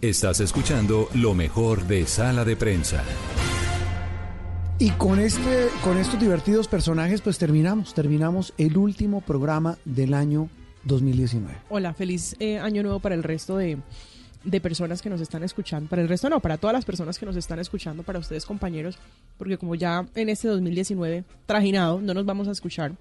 Estás escuchando lo mejor de Sala de Prensa. Y con este, con estos divertidos personajes, pues terminamos, terminamos el último programa del año 2019. Hola, feliz eh, año nuevo para el resto de, de personas que nos están escuchando. Para el resto no, para todas las personas que nos están escuchando, para ustedes compañeros, porque como ya en este 2019 trajinado, no nos vamos a escuchar.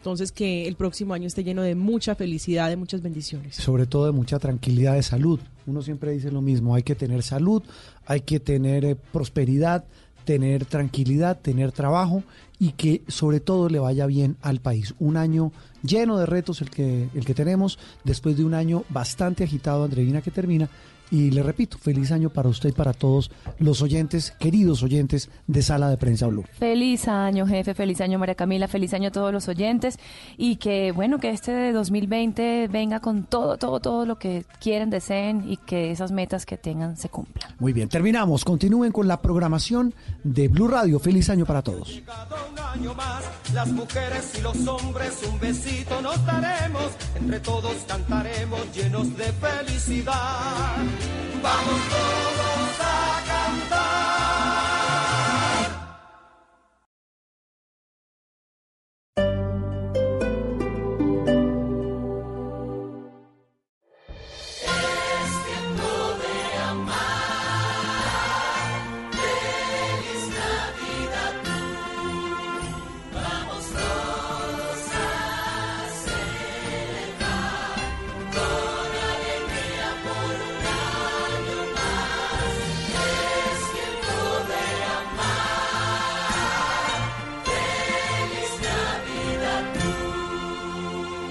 Entonces que el próximo año esté lleno de mucha felicidad, de muchas bendiciones. Sobre todo de mucha tranquilidad de salud. Uno siempre dice lo mismo, hay que tener salud, hay que tener eh, prosperidad, tener tranquilidad, tener trabajo y que sobre todo le vaya bien al país. Un año lleno de retos el que, el que tenemos, después de un año bastante agitado, Andreina, que termina, y le repito, feliz año para usted y para todos los oyentes, queridos oyentes de Sala de Prensa Blue. Feliz año, jefe, feliz año, María Camila, feliz año a todos los oyentes y que, bueno, que este de 2020 venga con todo, todo, todo lo que quieren, deseen y que esas metas que tengan se cumplan. Muy bien, terminamos. Continúen con la programación de Blue Radio. Feliz año para todos. las mujeres y los hombres un besito nos daremos, entre todos cantaremos llenos de felicidad. Vamos todos a cantar.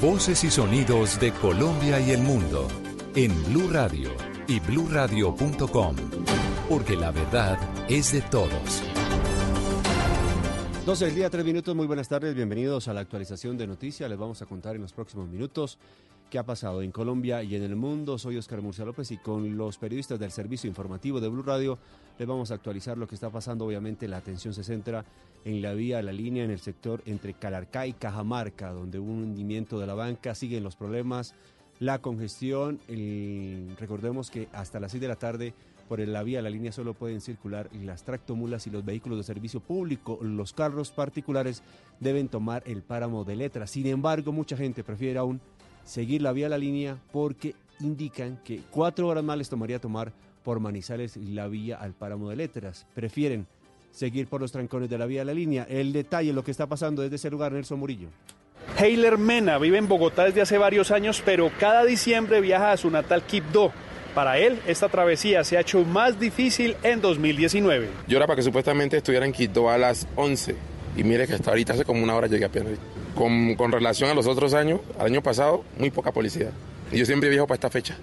Voces y sonidos de Colombia y el mundo en Blue Radio y bluradio.com, porque la verdad es de todos. 12 del día, 3 minutos. Muy buenas tardes. Bienvenidos a la actualización de noticias. Les vamos a contar en los próximos minutos qué ha pasado en Colombia y en el mundo. Soy Oscar Murcia López y con los periodistas del servicio informativo de Blue Radio les vamos a actualizar lo que está pasando. Obviamente la atención se centra en la vía, la línea, en el sector entre Calarcá y Cajamarca, donde hubo un hundimiento de la banca. Siguen los problemas, la congestión. el- recordemos que hasta las 6 de la tarde por la vía, la línea solo pueden circular las tractomulas y los vehículos de servicio público. Los carros particulares deben tomar el páramo de letras. Sin embargo, mucha gente prefiere aún seguir la vía, la línea, porque indican que cuatro horas más les tomaría tomar por Manizales la vía al páramo de letras. Prefieren seguir por los trancones de la vía, la línea. El detalle, lo que está pasando desde ese lugar, Nelson Murillo. Heiler Mena vive en Bogotá desde hace varios años, pero cada diciembre viaja a su natal Quibdó. Para él, esta travesía se ha hecho más difícil en 2019. Yo era para que supuestamente estuviera en Quito a las 11 y mire que hasta ahorita hace como una hora llegué a pie. Con, con relación a los otros años, al año pasado, muy poca policía. Y yo siempre viajo para esta fecha.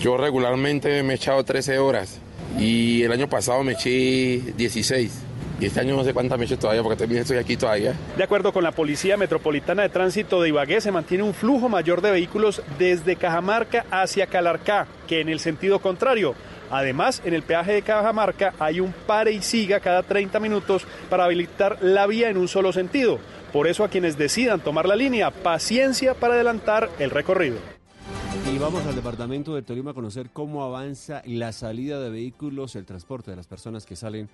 Yo regularmente me he echado 13 horas y el año pasado me eché 16. Y este año no sé cuántas me eché todavía porque también estoy aquí todavía. De acuerdo con la Policía Metropolitana de Tránsito de Ibagué, se mantiene un flujo mayor de vehículos desde Cajamarca hacia Calarcá que en el sentido contrario. Además, en el peaje de Cajamarca hay un pare y siga cada 30 minutos para habilitar la vía en un solo sentido. Por eso a quienes decidan tomar la línea, paciencia para adelantar el recorrido. Y vamos al departamento de Tolima a conocer cómo avanza la salida de vehículos, el transporte de las personas que salen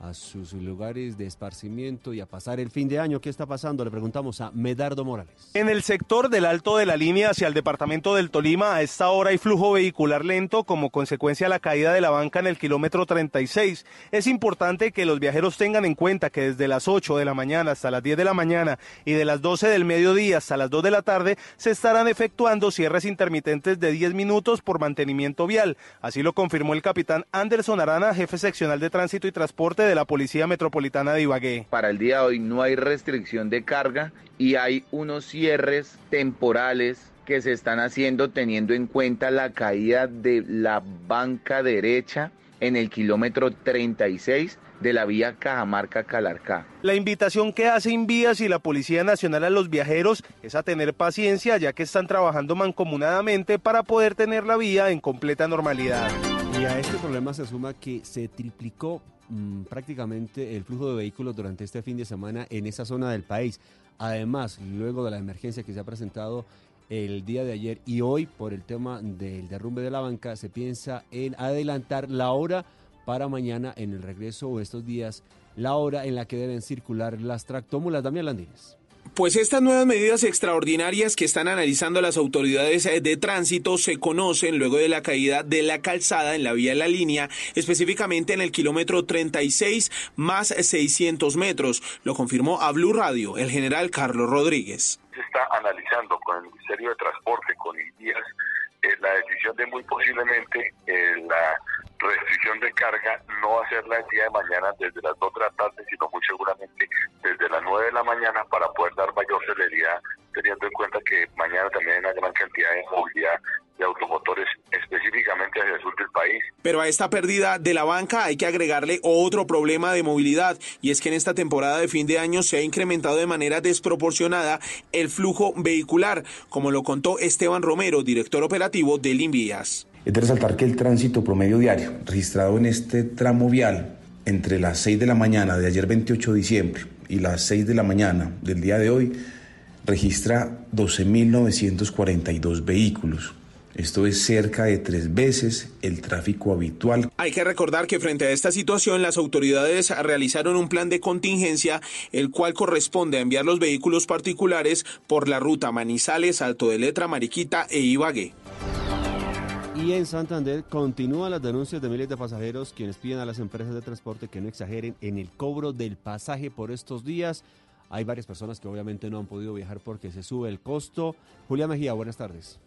a sus lugares de esparcimiento y a pasar el fin de año. ¿Qué está pasando? Le preguntamos a Medardo Morales. En el sector del alto de la línea hacia el departamento del Tolima, a esta hora hay flujo vehicular lento como consecuencia de la caída de la banca en el kilómetro 36. Es importante que los viajeros tengan en cuenta que desde las 8 de la mañana hasta las 10 de la mañana y de las 12 del mediodía hasta las 2 de la tarde se estarán efectuando cierres intermitentes de 10 minutos por mantenimiento vial. Así lo confirmó el capitán Anderson Arana, jefe seccional de tránsito y transporte de la Policía Metropolitana de Ibagué. Para el día de hoy no hay restricción de carga y hay unos cierres temporales que se están haciendo teniendo en cuenta la caída de la banca derecha en el kilómetro 36 de la vía Cajamarca-Calarcá. La invitación que hace Invías y la Policía Nacional a los viajeros es a tener paciencia ya que están trabajando mancomunadamente para poder tener la vía en completa normalidad. Y a este problema se suma que se triplicó mm, prácticamente el flujo de vehículos durante este fin de semana en esa zona del país. Además, luego de la emergencia que se ha presentado el día de ayer y hoy por el tema del derrumbe de la banca, se piensa en adelantar la hora para mañana en el regreso o estos días, la hora en la que deben circular las tractómulas. Damián Landines. Pues estas nuevas medidas extraordinarias que están analizando las autoridades de tránsito se conocen luego de la caída de la calzada en la vía de la línea, específicamente en el kilómetro 36 más 600 metros. Lo confirmó a Blue Radio el general Carlos Rodríguez. Se está analizando con el Ministerio de Transporte, con IDIAS, eh, la decisión de muy posiblemente eh, la restricción de carga no hacerla el día de mañana desde las 2 de la tarde, sino muy seguramente desde las 9 de la mañana para poder dar mayor celeridad, teniendo en cuenta que mañana también hay una gran cantidad de movilidad de automotores específicamente hacia el sur del país. Pero a esta pérdida de la banca hay que agregarle otro problema de movilidad y es que en esta temporada de fin de año se ha incrementado de manera desproporcionada el flujo vehicular, como lo contó Esteban Romero, director operativo del Invías. Es de resaltar que el tránsito promedio diario registrado en este tramo vial entre las 6 de la mañana de ayer 28 de diciembre y las 6 de la mañana del día de hoy registra 12.942 vehículos. Esto es cerca de tres veces el tráfico habitual. Hay que recordar que frente a esta situación las autoridades realizaron un plan de contingencia, el cual corresponde a enviar los vehículos particulares por la ruta Manizales, Alto de Letra, Mariquita e Ibagué. Y en Santander continúan las denuncias de miles de pasajeros quienes piden a las empresas de transporte que no exageren en el cobro del pasaje por estos días. Hay varias personas que obviamente no han podido viajar porque se sube el costo. Julia Mejía, buenas tardes.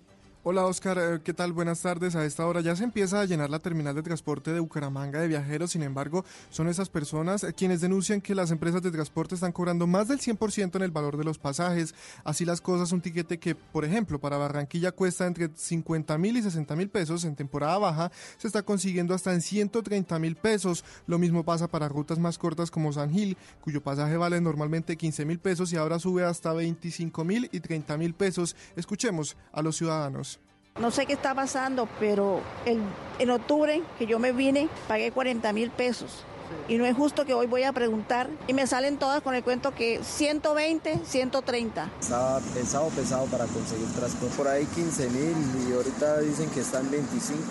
Hola Oscar, eh, ¿qué tal? Buenas tardes. A esta hora ya se empieza a llenar la terminal de transporte de Bucaramanga de viajeros, sin embargo, son esas personas eh, quienes denuncian que las empresas de transporte están cobrando más del 100% en el valor de los pasajes. Así las cosas, un tiquete que, por ejemplo, para Barranquilla cuesta entre 50 mil y 60 mil pesos en temporada baja, se está consiguiendo hasta en 130 mil pesos. Lo mismo pasa para rutas más cortas como San Gil, cuyo pasaje vale normalmente 15 mil pesos y ahora sube hasta 25 mil y 30 mil pesos. Escuchemos a los ciudadanos. No sé qué está pasando, pero el, en octubre que yo me vine pagué 40 mil pesos. Y no es justo que hoy voy a preguntar y me salen todas con el cuento que 120, 130. Estaba pesado, pesado para conseguir transporte. Por ahí 15 mil y ahorita dicen que están 25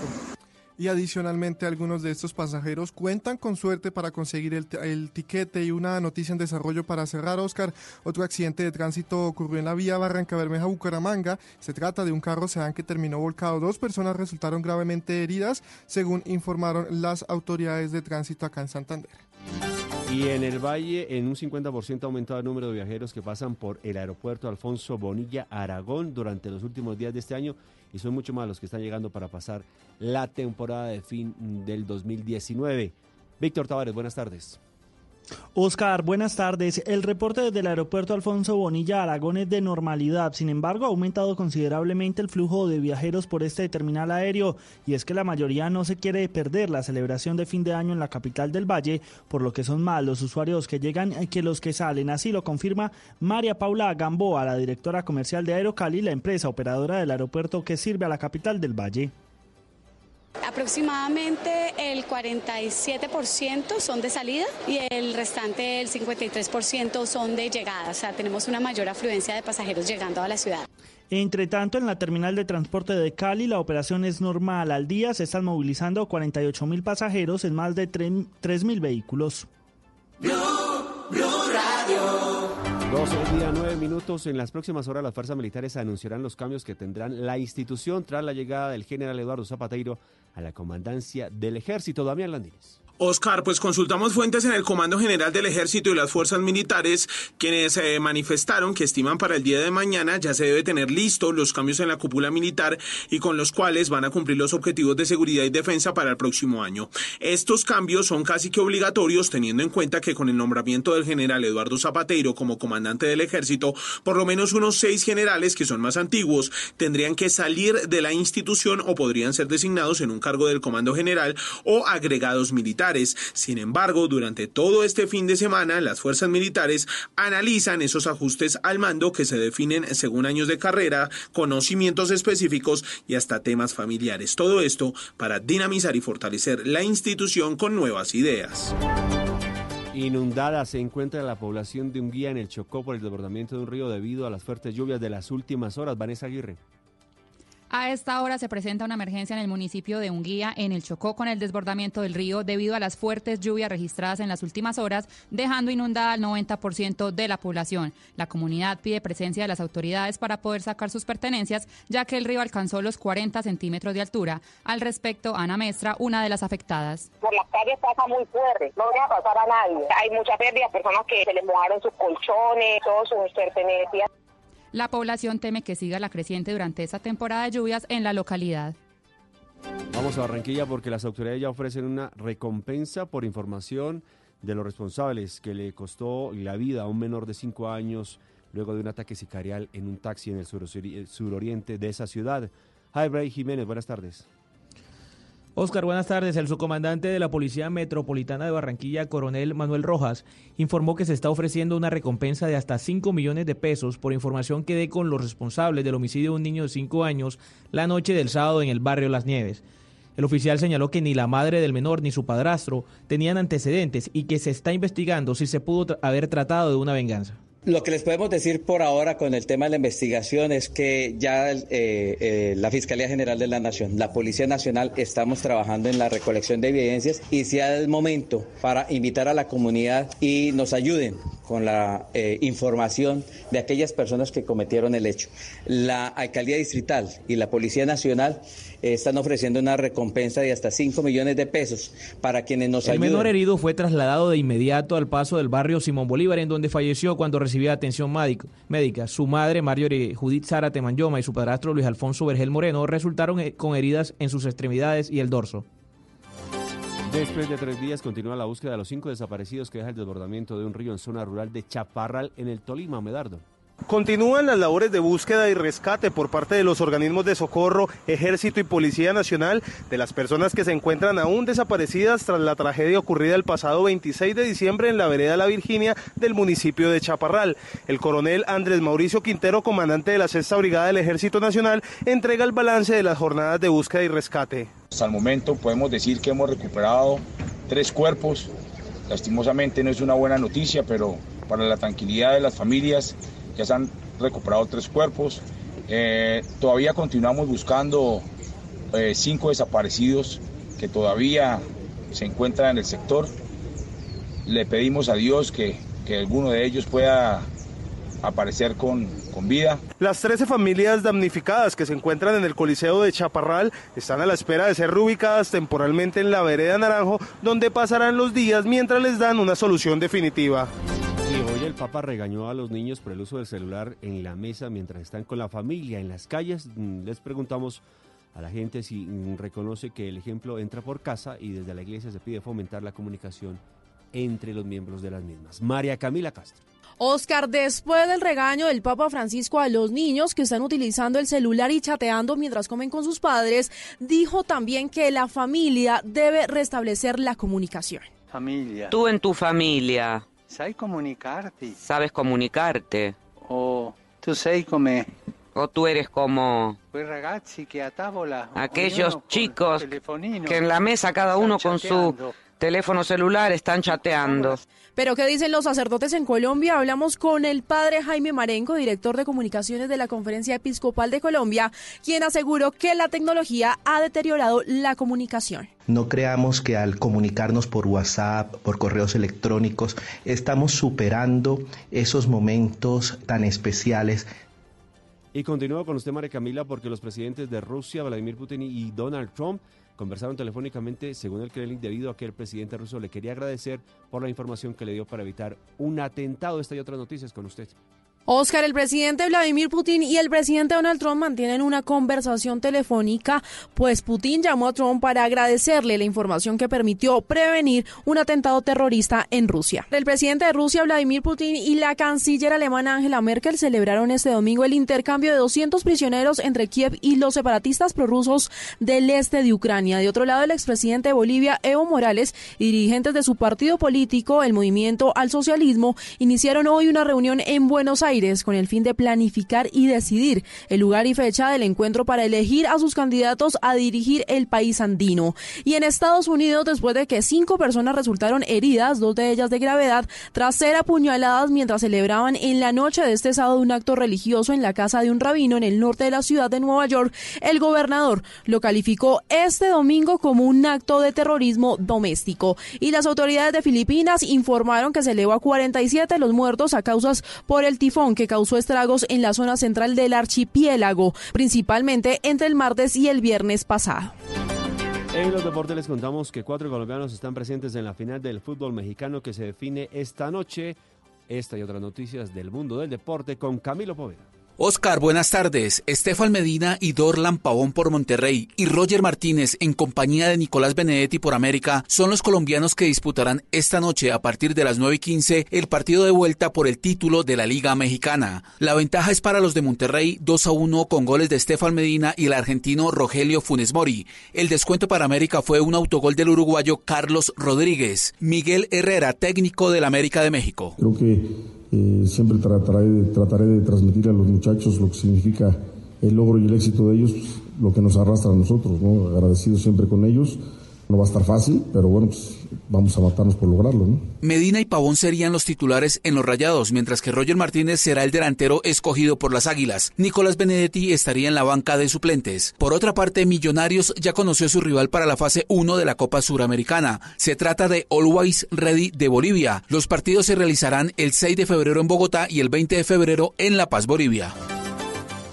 y adicionalmente algunos de estos pasajeros cuentan con suerte para conseguir el, el, tiquete y una noticia en desarrollo para cerrar, Oscar. Otro accidente de tránsito ocurrió en la vía Barranca Bermeja Bucaramanga. Se trata de un carro sedán que terminó volcado. Dos personas resultaron gravemente heridas, según informaron las autoridades de tránsito acá en Santander. Y en el Valle, en un 50% ha aumentado el número de viajeros que pasan por el aeropuerto Alfonso Bonilla Aragón durante los últimos días de este año y son mucho más los que están llegando para pasar la temporada de fin del 2019. Víctor Tavares, buenas tardes. Oscar, buenas tardes. El reporte desde el aeropuerto Alfonso Bonilla Aragón es de normalidad. Sin embargo, ha aumentado considerablemente el flujo de viajeros por este terminal aéreo y es que la mayoría no se quiere perder la celebración de fin de año en la capital del Valle, por lo que son más los usuarios que llegan que los que salen. Así lo confirma María Paula Gamboa, la directora comercial de Aerocali, la empresa operadora del aeropuerto que sirve a la capital del Valle. Aproximadamente el 47% son de salida y el restante, el 53%, son de llegada. O sea, tenemos una mayor afluencia de pasajeros llegando a la ciudad. Entre tanto, en la terminal de transporte de Cali, la operación es normal. Al día se están movilizando 48 mil pasajeros en más de 3 mil vehículos. 12 del día, 9 minutos. En las próximas horas las fuerzas militares anunciarán los cambios que tendrán la institución tras la llegada del general Eduardo Zapateiro a la comandancia del ejército. Damián Landines. Oscar, pues consultamos fuentes en el Comando General del Ejército y las Fuerzas Militares, quienes eh, manifestaron que estiman para el día de mañana ya se debe tener listos los cambios en la cúpula militar y con los cuales van a cumplir los objetivos de seguridad y defensa para el próximo año. Estos cambios son casi que obligatorios teniendo en cuenta que con el nombramiento del general Eduardo Zapateiro como comandante del Ejército, por lo menos unos seis generales que son más antiguos tendrían que salir de la institución o podrían ser designados en un cargo del Comando General o agregados Sin embargo, durante todo este fin de semana, las fuerzas militares analizan esos ajustes al mando que se definen según años de carrera, conocimientos específicos y hasta temas familiares. Todo esto para dinamizar y fortalecer la institución con nuevas ideas. Inundada se encuentra la población de Unguía en el Chocó por el desbordamiento de un río debido a las fuertes lluvias de las últimas horas. Vanessa Aguirre. A esta hora se presenta una emergencia en el municipio de Unguía, en el Chocó, con el desbordamiento del río debido a las fuertes lluvias registradas en las últimas horas, dejando inundada al 90% de la población. La comunidad pide presencia de las autoridades para poder sacar sus pertenencias, ya que el río alcanzó los 40 centímetros de altura. Al respecto, Ana Mestra, una de las afectadas. Por las calles pasa muy fuerte, no deja pasar a nadie. Hay muchas pérdidas, personas que se les mojaron sus colchones, todas sus pertenencias. La población teme que siga la creciente durante esta temporada de lluvias en la localidad. Vamos a Barranquilla porque las autoridades ya ofrecen una recompensa por información de los responsables que le costó la vida a un menor de 5 años luego de un ataque sicarial en un taxi en el suroriente de esa ciudad. Hi, Jiménez, buenas tardes. Oscar, buenas tardes. El subcomandante de la Policía Metropolitana de Barranquilla, coronel Manuel Rojas, informó que se está ofreciendo una recompensa de hasta 5 millones de pesos por información que dé con los responsables del homicidio de un niño de 5 años la noche del sábado en el barrio Las Nieves. El oficial señaló que ni la madre del menor ni su padrastro tenían antecedentes y que se está investigando si se pudo haber tratado de una venganza. Lo que les podemos decir por ahora con el tema de la investigación es que ya eh, eh, la Fiscalía General de la Nación, la Policía Nacional, estamos trabajando en la recolección de evidencias y sea el momento para invitar a la comunidad y nos ayuden con la eh, información de aquellas personas que cometieron el hecho. La Alcaldía Distrital y la Policía Nacional están ofreciendo una recompensa de hasta 5 millones de pesos para quienes nos ayuden. El menor herido fue trasladado de inmediato al paso del barrio Simón Bolívar, en donde falleció cuando recibía atención médica. Su madre, Marjorie Judith Sara Temayoma, y su padrastro, Luis Alfonso Vergel Moreno, resultaron eh, con heridas en sus extremidades y el dorso. Después de tres días continúa la búsqueda de los cinco desaparecidos que deja el desbordamiento de un río en zona rural de Chaparral, en el Tolima, Medardo. Continúan las labores de búsqueda y rescate por parte de los organismos de socorro, ejército y policía nacional de las personas que se encuentran aún desaparecidas tras la tragedia ocurrida el pasado 26 de diciembre en la vereda La Virginia del municipio de Chaparral. El coronel Andrés Mauricio Quintero, comandante de la sexta brigada del ejército nacional, entrega el balance de las jornadas de búsqueda y rescate. Hasta el momento podemos decir que hemos recuperado tres cuerpos. Lastimosamente no es una buena noticia, pero para la tranquilidad de las familias ya se han recuperado tres cuerpos. Eh, todavía continuamos buscando eh, cinco desaparecidos que todavía se encuentran en el sector. Le pedimos a Dios que, que alguno de ellos pueda aparecer con, con, vida. Las 13 familias damnificadas que se encuentran en el Coliseo de Chaparral están a la espera de ser reubicadas temporalmente en la vereda Naranjo, donde pasarán los días mientras les dan una solución definitiva. Papa regañó a los niños por el uso del celular en la mesa mientras están con la familia en las calles. Mm, les preguntamos a la gente si mm, reconoce que el ejemplo entra por casa y desde la iglesia se pide fomentar la comunicación entre los miembros de las mismas. María Camila Castro. Oscar, después del regaño del Papa Francisco a los niños que están utilizando el celular y chateando mientras comen con sus padres, dijo también que la familia debe restablecer la comunicación. Familia. Tú en tu familia ¿Sabes comunicarte? Sabes comunicarte. O tú sei come... O tú eres como... Aquellos chicos que en la mesa cada uno con su teléfono celular, están chateando. Pero ¿qué dicen los sacerdotes en Colombia? Hablamos con el padre Jaime Marenco, director de comunicaciones de la Conferencia Episcopal de Colombia, quien aseguró que la tecnología ha deteriorado la comunicación. No creamos que al comunicarnos por WhatsApp, por correos electrónicos, estamos superando esos momentos tan especiales y continúo con usted, María Camila, porque los presidentes de Rusia, Vladimir Putin y Donald Trump, conversaron telefónicamente, según el Kremlin, debido a que el presidente ruso le quería agradecer por la información que le dio para evitar un atentado. Esta y otras noticias con usted. Oscar, el presidente Vladimir Putin y el presidente Donald Trump mantienen una conversación telefónica, pues Putin llamó a Trump para agradecerle la información que permitió prevenir un atentado terrorista en Rusia. El presidente de Rusia, Vladimir Putin, y la canciller alemana Angela Merkel celebraron este domingo el intercambio de 200 prisioneros entre Kiev y los separatistas prorrusos del este de Ucrania. De otro lado, el expresidente de Bolivia, Evo Morales, y dirigentes de su partido político, el Movimiento al Socialismo, iniciaron hoy una reunión en Buenos Aires con el fin de planificar y decidir el lugar y fecha del encuentro para elegir a sus candidatos a dirigir el país andino. Y en Estados Unidos, después de que cinco personas resultaron heridas, dos de ellas de gravedad, tras ser apuñaladas mientras celebraban en la noche de este sábado un acto religioso en la casa de un rabino en el norte de la ciudad de Nueva York, el gobernador lo calificó este domingo como un acto de terrorismo doméstico. Y las autoridades de Filipinas informaron que se elevó a 47 los muertos a causas por el tifón que causó estragos en la zona central del archipiélago, principalmente entre el martes y el viernes pasado. En los deportes les contamos que cuatro colombianos están presentes en la final del fútbol mexicano que se define esta noche. Esta y otras noticias del mundo del deporte con Camilo Poveda. Oscar, buenas tardes. Estefan Medina y Dorlan Pavón por Monterrey y Roger Martínez en compañía de Nicolás Benedetti por América son los colombianos que disputarán esta noche a partir de las 9 y 15 el partido de vuelta por el título de la Liga Mexicana. La ventaja es para los de Monterrey 2 a 1 con goles de Estefan Medina y el argentino Rogelio Funes Mori. El descuento para América fue un autogol del uruguayo Carlos Rodríguez. Miguel Herrera, técnico del América de México. Eh, siempre trataré de, trataré de transmitir a los muchachos lo que significa el logro y el éxito de ellos, lo que nos arrastra a nosotros, ¿no? agradecidos siempre con ellos no va a estar fácil, pero bueno, pues vamos a matarnos por lograrlo. ¿no? Medina y Pavón serían los titulares en los Rayados, mientras que Roger Martínez será el delantero escogido por las Águilas. Nicolás Benedetti estaría en la banca de suplentes. Por otra parte, Millonarios ya conoció a su rival para la fase 1 de la Copa Suramericana. Se trata de Always Ready de Bolivia. Los partidos se realizarán el 6 de febrero en Bogotá y el 20 de febrero en La Paz, Bolivia.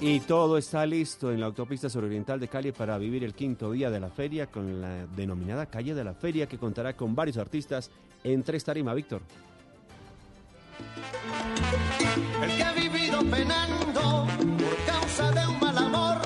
Y todo está listo en la autopista suroriental de Cali para vivir el quinto día de la feria con la denominada Calle de la Feria que contará con varios artistas en tres tarima, Víctor. El que ha vivido penando por causa de un mal amor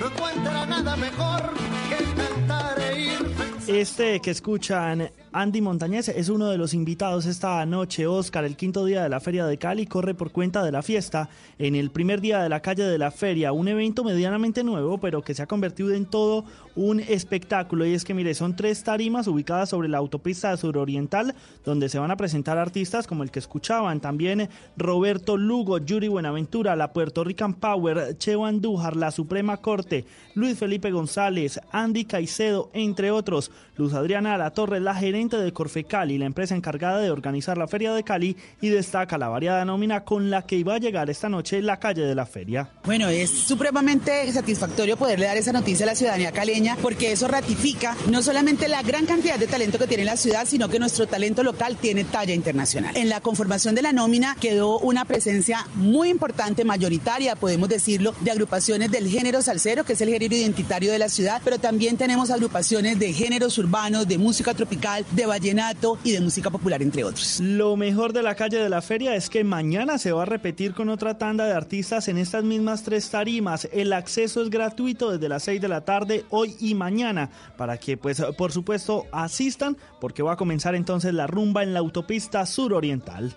no encuentra nada mejor que cantar e ir. Este que escuchan Andy Montañez es uno de los invitados esta noche. Oscar, el quinto día de la Feria de Cali, corre por cuenta de la fiesta en el primer día de la calle de la feria. Un evento medianamente nuevo, pero que se ha convertido en todo un espectáculo. Y es que, mire, son tres tarimas ubicadas sobre la autopista suroriental, donde se van a presentar artistas como el que escuchaban. También Roberto Lugo, Yuri Buenaventura, la Puerto Rican Power, Cheo Andújar, la Suprema Corte, Luis Felipe González, Andy Caicedo, entre otros. Luz Adriana La Torre, la gerente de Corfe Cali, la empresa encargada de organizar la Feria de Cali, y destaca la variada nómina con la que iba a llegar esta noche la calle de la feria. Bueno, es supremamente satisfactorio poderle dar esa noticia a la ciudadanía caleña porque eso ratifica no solamente la gran cantidad de talento que tiene la ciudad, sino que nuestro talento local tiene talla internacional. En la conformación de la nómina quedó una presencia muy importante, mayoritaria, podemos decirlo, de agrupaciones del género salsero, que es el género identitario de la ciudad, pero también tenemos agrupaciones de géneros urbanos, de música tropical, de vallenato y de música popular, entre otros. Lo mejor de la calle de la feria es que mañana se va a repetir con otra tanda de artistas en estas mismas tres tarimas. El acceso es gratuito desde las 6 de la tarde, hoy y mañana, para que, pues, por supuesto, asistan, porque va a comenzar entonces la rumba en la autopista suroriental.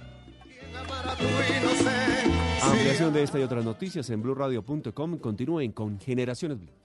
Ampliación de esta y otras noticias en blueradio.com. Continúen con Generaciones Blue.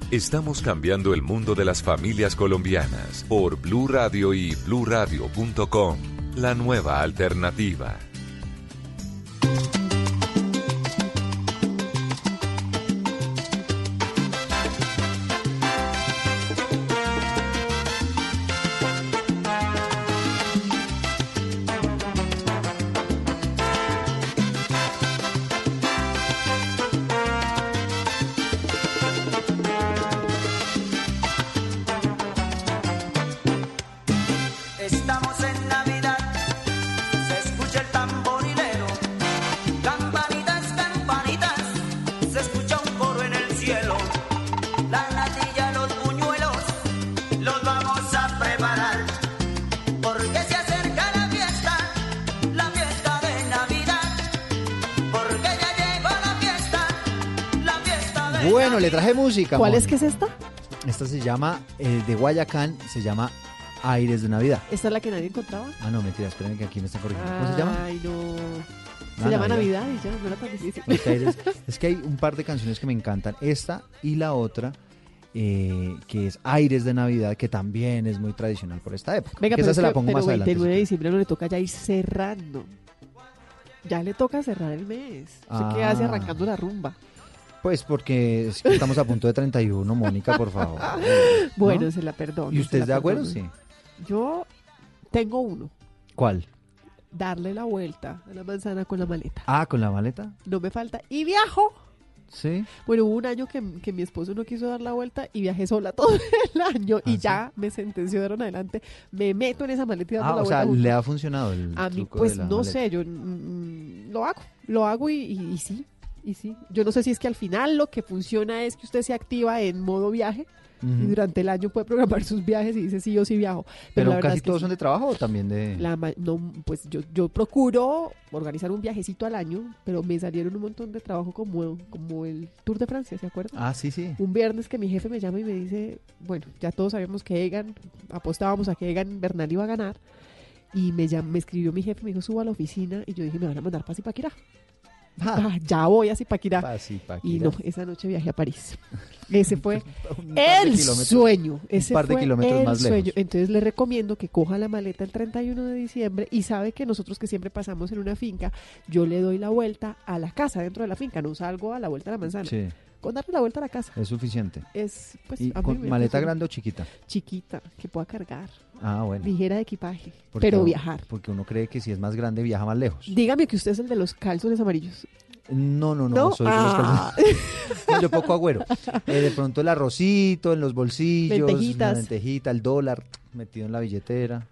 Estamos cambiando el mundo de las familias colombianas por Blue Radio y bluradio.com. La nueva alternativa. Bueno, le traje música. ¿Cuál es que es esta? Esta se llama, eh, de Guayacán, se llama Aires de Navidad. ¿Esta es la que nadie encontraba? Ah, no, mentira, espérenme que aquí me están corrigiendo. ¿Cómo se llama? Ay, no. Se Ah, llama Navidad. Navidad y ya, no era tan difícil. Porque Aires- es que hay un par de canciones que me encantan. Esta y la otra, eh, que es Aires de Navidad, que también es muy tradicional por esta época. Venga, que pero esa es se la pongo pero más adelante. 29 de diciembre no le toca ya ir cerrando. Ya le toca cerrar el mes. ¿Usted qué hace Ah. arrancando la rumba? Pues porque es que estamos a punto de 31, Mónica, por favor. Bueno, ¿No? se la perdono. ¿Y usted es de acuerdo? Sí. Yo tengo uno. ¿Cuál? Darle la vuelta a la manzana con la maleta. Ah, con la maleta. No me falta. Y viajo. Sí. Bueno, hubo un año que, que mi esposo no quiso dar la vuelta y viajé sola todo el año y ya me sentenció en adelante. Me meto en esa maleta y dando Ah, la o sea, vuelta. le ha funcionado el A mí, truco pues de la no maleta. sé, yo mm, lo hago, lo hago y, y- y sí, y sí. Yo no sé si es que al final lo que funciona es que usted se activa en modo viaje y Ujú. durante el año puede programar sus viajes y dice sí yo sí viajo. Pero, Pero casi es que todos sí. son de trabajo o también de... La no, pues yo, yo procuro organizar un viajecito al año, pero me salieron un montón de trabajo como, como el Tour de Francia, ¿se acuerdan? Ah, sí, sí. Un viernes que mi jefe me llama y me dice, bueno, ya todos sabíamos que Egan, apostábamos a que Egan Bernal iba a ganar, y me, llam- me escribió mi jefe, me dijo, suba a la oficina, y yo dije, me van a mandar para Zipaquirá. Ah, ya voy a Zipaquirá. Pa' Zipaquirá. Y no, esa noche viajé a París. Ese fue Un el sueño. un Ese par de fue kilómetros el más lejos. sueño. Entonces le recomiendo que coja la maleta el 31 de diciembre y sabe que nosotros que siempre pasamos en una finca, yo le doy la vuelta a la casa dentro de la finca, no salgo a la vuelta a la manzana. Sí, Con darle la vuelta a la casa. es suficiente. Es, pues, ¿Y a con maleta grande o chiquita? Chiquita, que pueda cargar. Ah, bueno. Ligera de equipaje, Porque- pero viajar. Porque uno cree que si es más grande viaja más lejos. Dígame que usted es el de los calzones amarillos. No, no, no, ¿No? soy de los Ah. calzones. No, yo poco agüero. Eh, de pronto el arrocito en los bolsillos, Lentejitas. la lentejita, el dólar metido en la billetera.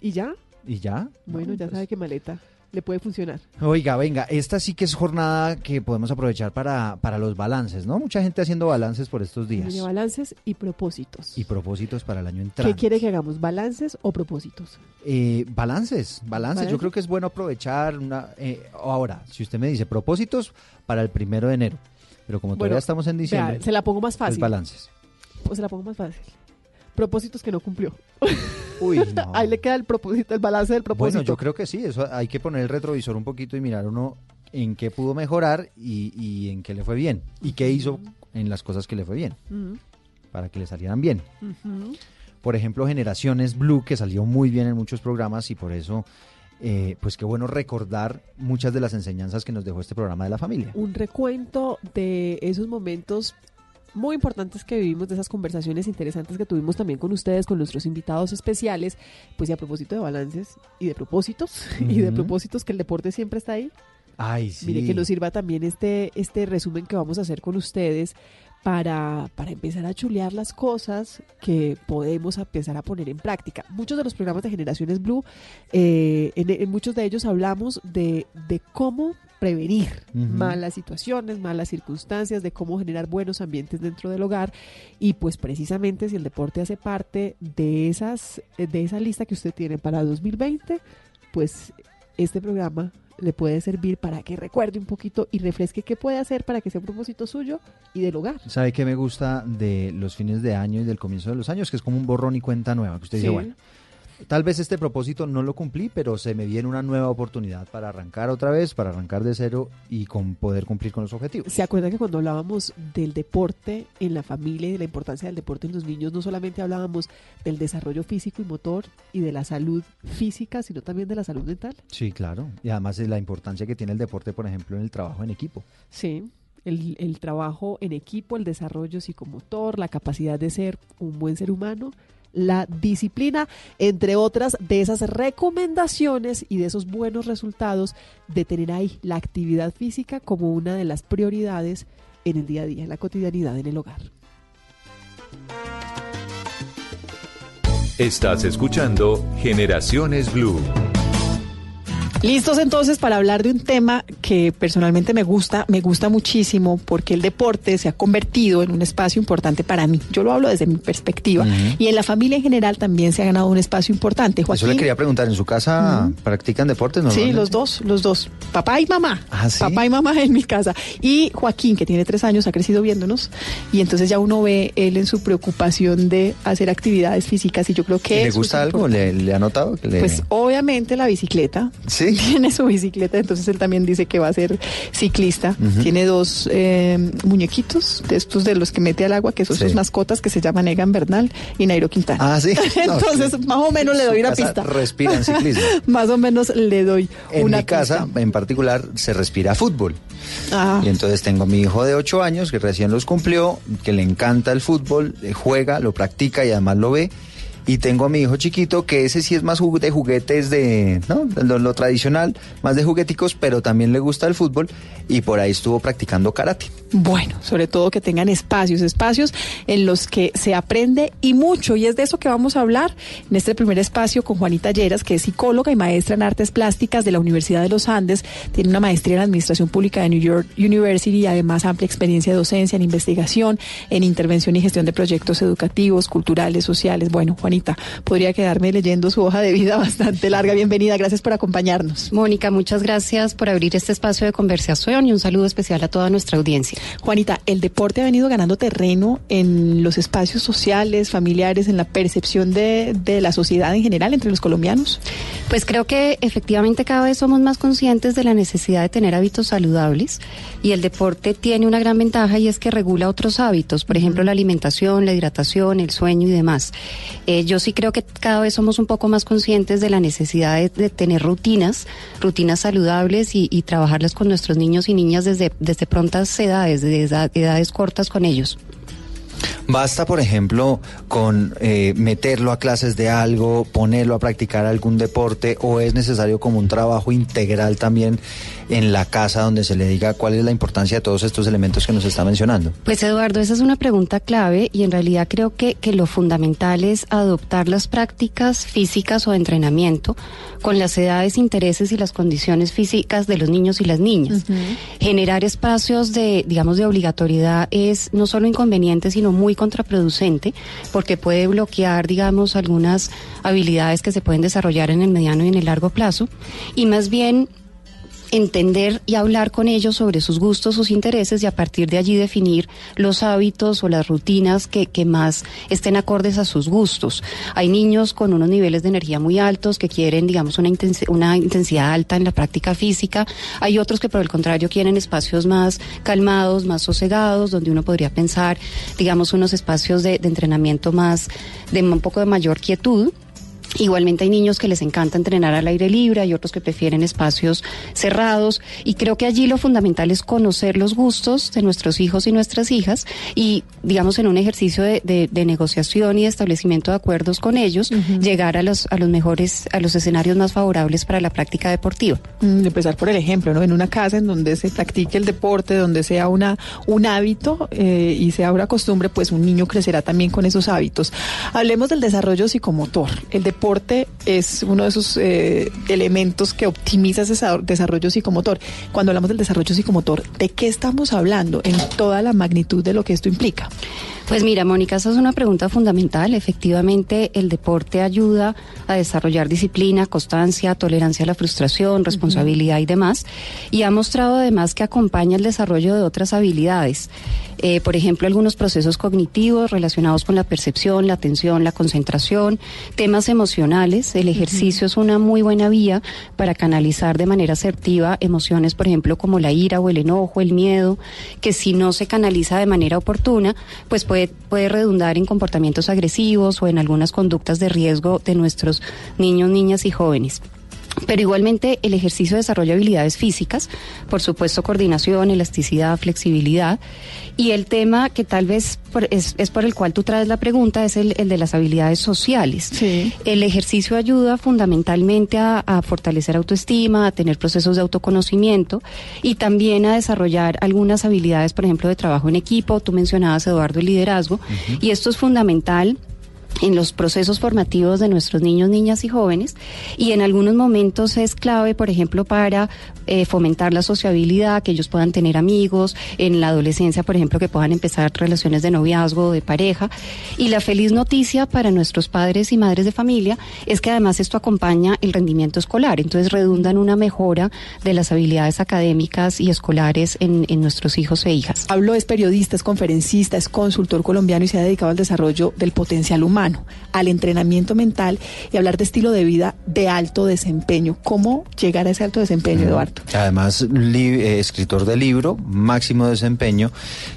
¿Y ya? ¿Y ya? Bueno, ya sabe que maleta le puede funcionar. Oiga, venga, esta sí que es jornada que podemos aprovechar para, para los balances, ¿no? Mucha gente haciendo balances por estos días. Tiene balances y propósitos. Y propósitos para el año ¿Qué entrante. quiere que hagamos? ¿Balances o propósitos? Eh, balances, balances, ¿Balances? Yo creo que es bueno aprovechar una. eh, ahora, si usted me dice propósitos para el primero de enero, pero como todavía Bueno, estamos en vea, diciembre, se la pongo más pues fácil. balances. Pues se la pongo más fácil. Propósitos que no cumplió. Uy, no. Ahí le queda el propósito, el balance del propósito. Bueno, yo creo que sí, eso hay que poner el retrovisor un poquito y mirar uno en qué pudo mejorar y, y en qué le fue bien y qué hizo en las cosas que le fue bien para que le salieran bien. Por ejemplo, Generaciones Blue, que salió muy bien en muchos programas y por eso, eh, pues qué bueno recordar muchas de las enseñanzas que nos dejó este programa de la familia. Un recuento de esos momentos muy importantes que vivimos, de esas conversaciones interesantes que tuvimos también con ustedes, con nuestros invitados especiales, pues y a propósito de balances y de propósitos, y de propósitos que el deporte siempre está ahí. Ay, sí. Mire que nos sirva también este, este resumen que vamos a hacer con ustedes para, para empezar a chulear las cosas que podemos empezar a poner en práctica. Muchos de los programas de Generaciones Blue, eh, en, en muchos de ellos hablamos de, de cómo prevenir malas situaciones, malas circunstancias, de cómo generar buenos ambientes dentro del hogar y pues precisamente si el deporte hace parte de esas de esa lista que usted tiene para 2020, pues este programa le puede servir para que recuerde un poquito y refresque qué puede hacer para que sea un propósito suyo y del hogar. ¿Sabe qué me gusta de los fines de año y del comienzo de los años? Que es como un borrón y cuenta nueva, que usted dice, bueno, tal vez este propósito no lo cumplí, pero se me viene una nueva oportunidad para arrancar otra vez, para arrancar de cero y con poder cumplir con los objetivos. ¿Se acuerda que cuando hablábamos del deporte en la familia y de la importancia del deporte en los niños, no solamente hablábamos del desarrollo físico y motor y de la salud física, sino también de la salud mental? Sí, claro. Y además es la importancia que tiene el deporte, por ejemplo, en el trabajo en equipo. Sí, el, el trabajo en equipo, el desarrollo psicomotor, la capacidad de ser un buen ser humano, la disciplina, entre otras de esas recomendaciones y de esos buenos resultados de tener ahí la actividad física como una de las prioridades en el día a día, en la cotidianidad, en el hogar. Estás escuchando Generaciones Blue. Listos entonces para hablar de un tema que personalmente me gusta, me gusta muchísimo porque el deporte se ha convertido en un espacio importante para mí. Yo lo hablo desde mi perspectiva y en la familia en general también se ha ganado un espacio importante. Eso le Joaquín, quería preguntar, ¿en su casa practican deportes? Sí, los dos, los dos. Papá y mamá. Ah, ¿sí? Papá y mamá en mi casa. Y Joaquín, que tiene tres años, ha crecido viéndonos. Y entonces ya uno ve él en su preocupación de hacer actividades físicas. Y yo creo que ¿Le gusta algo? ¿Le, le ha notado? Que le... Pues obviamente la bicicleta. Sí. Tiene su bicicleta, entonces él también dice que va a ser ciclista. Tiene dos eh, muñequitos de estos de los que mete al agua, que son Sí. sus mascotas, que se llaman Egan Bernal y Nairo Quintana. Ah, sí. No, entonces, más o menos le doy una pista. Respira en ciclismo. más o menos le doy En una mi casa, en particular, se respira fútbol. Ah. Y entonces tengo a mi hijo de 8 años, que recién los cumplió, que le encanta el fútbol, eh, juega, lo practica y además lo ve. Y tengo a mi hijo chiquito, que ese sí es más de juguetes de, ¿no? Lo, lo tradicional, más de jugueticos, pero también le gusta el fútbol y por ahí estuvo practicando karate. Bueno, sobre todo que tengan espacios, espacios en los que se aprende y mucho. Y es de eso que vamos a hablar en este primer espacio con Juanita Lleras, que es psicóloga y maestra en artes plásticas de la Universidad de los Andes. Tiene una maestría en Administración Pública de New York University y además amplia experiencia de docencia en investigación, en intervención y gestión de proyectos educativos, culturales, sociales. Bueno, Juanita, podría quedarme leyendo su hoja de vida bastante larga. Bienvenida, gracias por acompañarnos. Mónica, muchas gracias por abrir este espacio de conversación y un saludo especial a toda nuestra audiencia. Juanita, el deporte ha venido ganando terreno en los espacios sociales, familiares, en la percepción de, de la sociedad en general entre los colombianos. Pues creo que efectivamente cada vez somos más conscientes de la necesidad de tener hábitos saludables y el deporte tiene una gran ventaja y es que regula otros hábitos, por ejemplo la alimentación, la hidratación, el sueño y demás. Eh, yo sí creo que cada vez somos un poco más conscientes de la necesidad de, de tener rutinas, rutinas saludables y, y trabajarlas con nuestros niños y niñas desde, desde prontas edades, desde eda- edades cortas con ellos. Basta, por ejemplo, con eh, meterlo a clases de algo, ponerlo a practicar algún deporte, o es necesario como un trabajo integral también en la casa donde se le diga cuál es la importancia de todos estos elementos que nos está mencionando. Pues Eduardo, esa es una pregunta clave y en realidad creo que, que lo fundamental es adoptar las prácticas físicas o de entrenamiento con las edades, intereses y las condiciones físicas de los niños y las niñas. Generar espacios de, digamos, de obligatoriedad es no solo inconveniente, muy contraproducente porque puede bloquear, digamos, algunas habilidades que se pueden desarrollar en el mediano y en el largo plazo. Y más bien entender y hablar con ellos sobre sus gustos, sus intereses y a partir de allí definir los hábitos o las rutinas que, que más estén acordes a sus gustos. Hay niños con unos niveles de energía muy altos que quieren, digamos, una, intensi- una intensidad alta en la práctica física. Hay otros que por el contrario quieren espacios más calmados, más sosegados, donde uno podría pensar, digamos, unos espacios de entrenamiento más, de un poco de mayor quietud. Igualmente hay niños que les encanta entrenar al aire libre, hay otros que prefieren espacios cerrados y creo que allí lo fundamental es conocer los gustos de nuestros hijos y nuestras hijas y digamos en un ejercicio de, de- de negociación y de establecimiento de acuerdos con ellos, llegar a los, a los mejores, a los escenarios más favorables para la práctica deportiva. Mm, empezar por el ejemplo, ¿no? En una casa en donde se practique el deporte, donde sea una un hábito eh, y sea una costumbre, pues un niño crecerá también con esos hábitos. Hablemos del desarrollo psicomotor. El deporte es uno de esos eh, elementos que optimiza ese sa- desarrollo psicomotor. Cuando hablamos del desarrollo psicomotor, ¿de qué estamos hablando en toda la magnitud de lo que esto implica? Pues mira, Mónica, esa es una pregunta fundamental. Efectivamente, el deporte ayuda a desarrollar disciplina, constancia, tolerancia a la frustración, responsabilidad y demás. Y ha mostrado además que acompaña el desarrollo de otras habilidades. Eh, por ejemplo, algunos procesos cognitivos relacionados con la percepción, la atención, la concentración, temas emocionales. El ejercicio es una muy buena vía para canalizar de manera asertiva emociones, por ejemplo, como la ira o el enojo, el miedo, que si no se canaliza de manera oportuna, pues puede, puede redundar en comportamientos agresivos o en algunas conductas de riesgo de nuestros niños, niñas y jóvenes. Pero igualmente el ejercicio desarrolla habilidades físicas, por supuesto coordinación, elasticidad, flexibilidad. Y el tema que tal vez por- es, es por el cual tú traes la pregunta es el, el de las habilidades sociales. El ejercicio ayuda fundamentalmente a, a fortalecer autoestima, a tener procesos de autoconocimiento y también a desarrollar algunas habilidades, por ejemplo, de trabajo en equipo. Tú mencionabas, Eduardo, el liderazgo. Y esto es fundamental en los procesos formativos de nuestros niños, niñas y jóvenes y en algunos momentos es clave, por ejemplo, para eh, fomentar la sociabilidad, que ellos puedan tener amigos, en la adolescencia, por ejemplo, que puedan empezar relaciones de noviazgo, de pareja. Y la feliz noticia para nuestros padres y madres de familia es que además esto acompaña el rendimiento escolar, entonces redunda en una mejora de las habilidades académicas y escolares en, en nuestros hijos e hijas. Hablo, es periodista, es conferencista, es consultor colombiano y se ha dedicado al desarrollo del potencial humano, al entrenamiento mental y hablar de estilo de vida de alto desempeño. ¿Cómo llegar a ese alto desempeño, Eduardo? Además, eh, escritor de libro, máximo desempeño,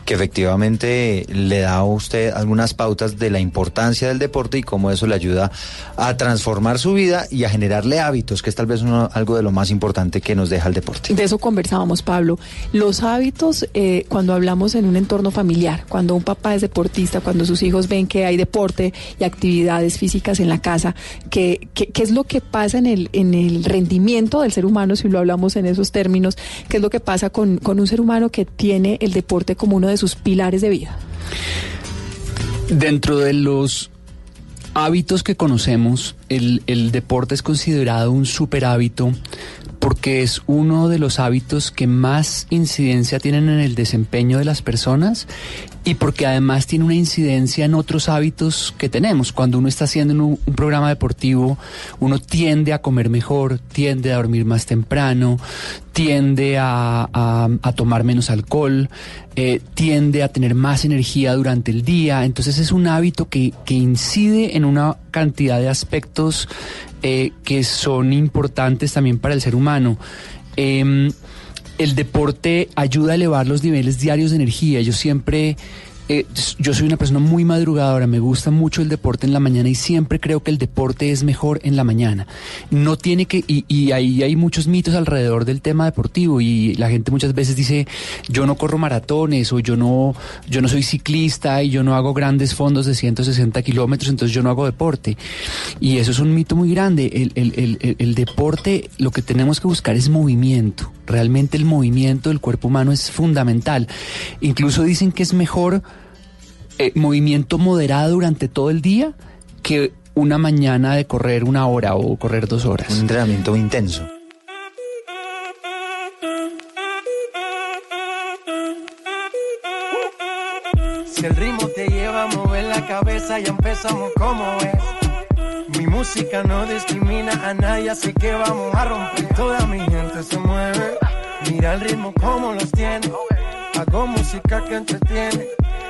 que efectivamente le da a usted algunas pautas de la importancia del deporte y cómo eso le ayuda a transformar su vida y a generarle hábitos, que es tal vez uno- algo de lo más importante que nos deja el deporte. De eso conversábamos, Pablo. Los hábitos, eh, cuando hablamos en un entorno familiar, cuando un papá es deportista, cuando sus hijos ven que hay deporte y actividades físicas en la casa, ¿qué, qué, qué es lo que pasa en el, en el rendimiento del ser humano, si lo hablamos en esos términos? ¿Qué es lo que pasa con, con un ser humano que tiene el deporte como uno de sus pilares de vida? Dentro de los hábitos que conocemos, el, el deporte es considerado un super hábito porque es uno de los hábitos que más incidencia tienen en el desempeño de las personas y porque además tiene una incidencia en otros hábitos que tenemos. Cuando uno está haciendo un, un programa deportivo, uno tiende a comer mejor, tiende a dormir más temprano, tiende a, a- tomar menos alcohol, eh, tiende a tener más energía durante el día. Entonces es un hábito que, que incide en una cantidad de aspectos eh, que son importantes también para el ser humano. Em, el deporte ayuda a elevar los niveles diarios de energía. Yo siempre, eh, yo soy una persona muy madrugadora, me gusta mucho el deporte en la mañana y siempre creo que el deporte es mejor en la mañana. No tiene que, y, y ahí hay muchos mitos alrededor del tema deportivo y la gente muchas veces dice, yo no corro maratones o yo no, yo no soy ciclista y yo no hago grandes fondos de 160 kilómetros, entonces yo no hago deporte. Y eso es un mito muy grande. El, el- el- el- el deporte, lo que tenemos que buscar es movimiento. Realmente el movimiento del cuerpo humano es fundamental. Incluso dicen que es mejor eh, movimiento moderado durante todo el día que una mañana de correr una hora o correr dos horas. Un entrenamiento intenso. Si el ritmo te lleva a mover la cabeza, ya empezamos como es. Mi música no discrimina a nadie, así que vamos a romper. Toda mi gente se mueve. Mira el ritmo como los tiene. Hago música que entretiene.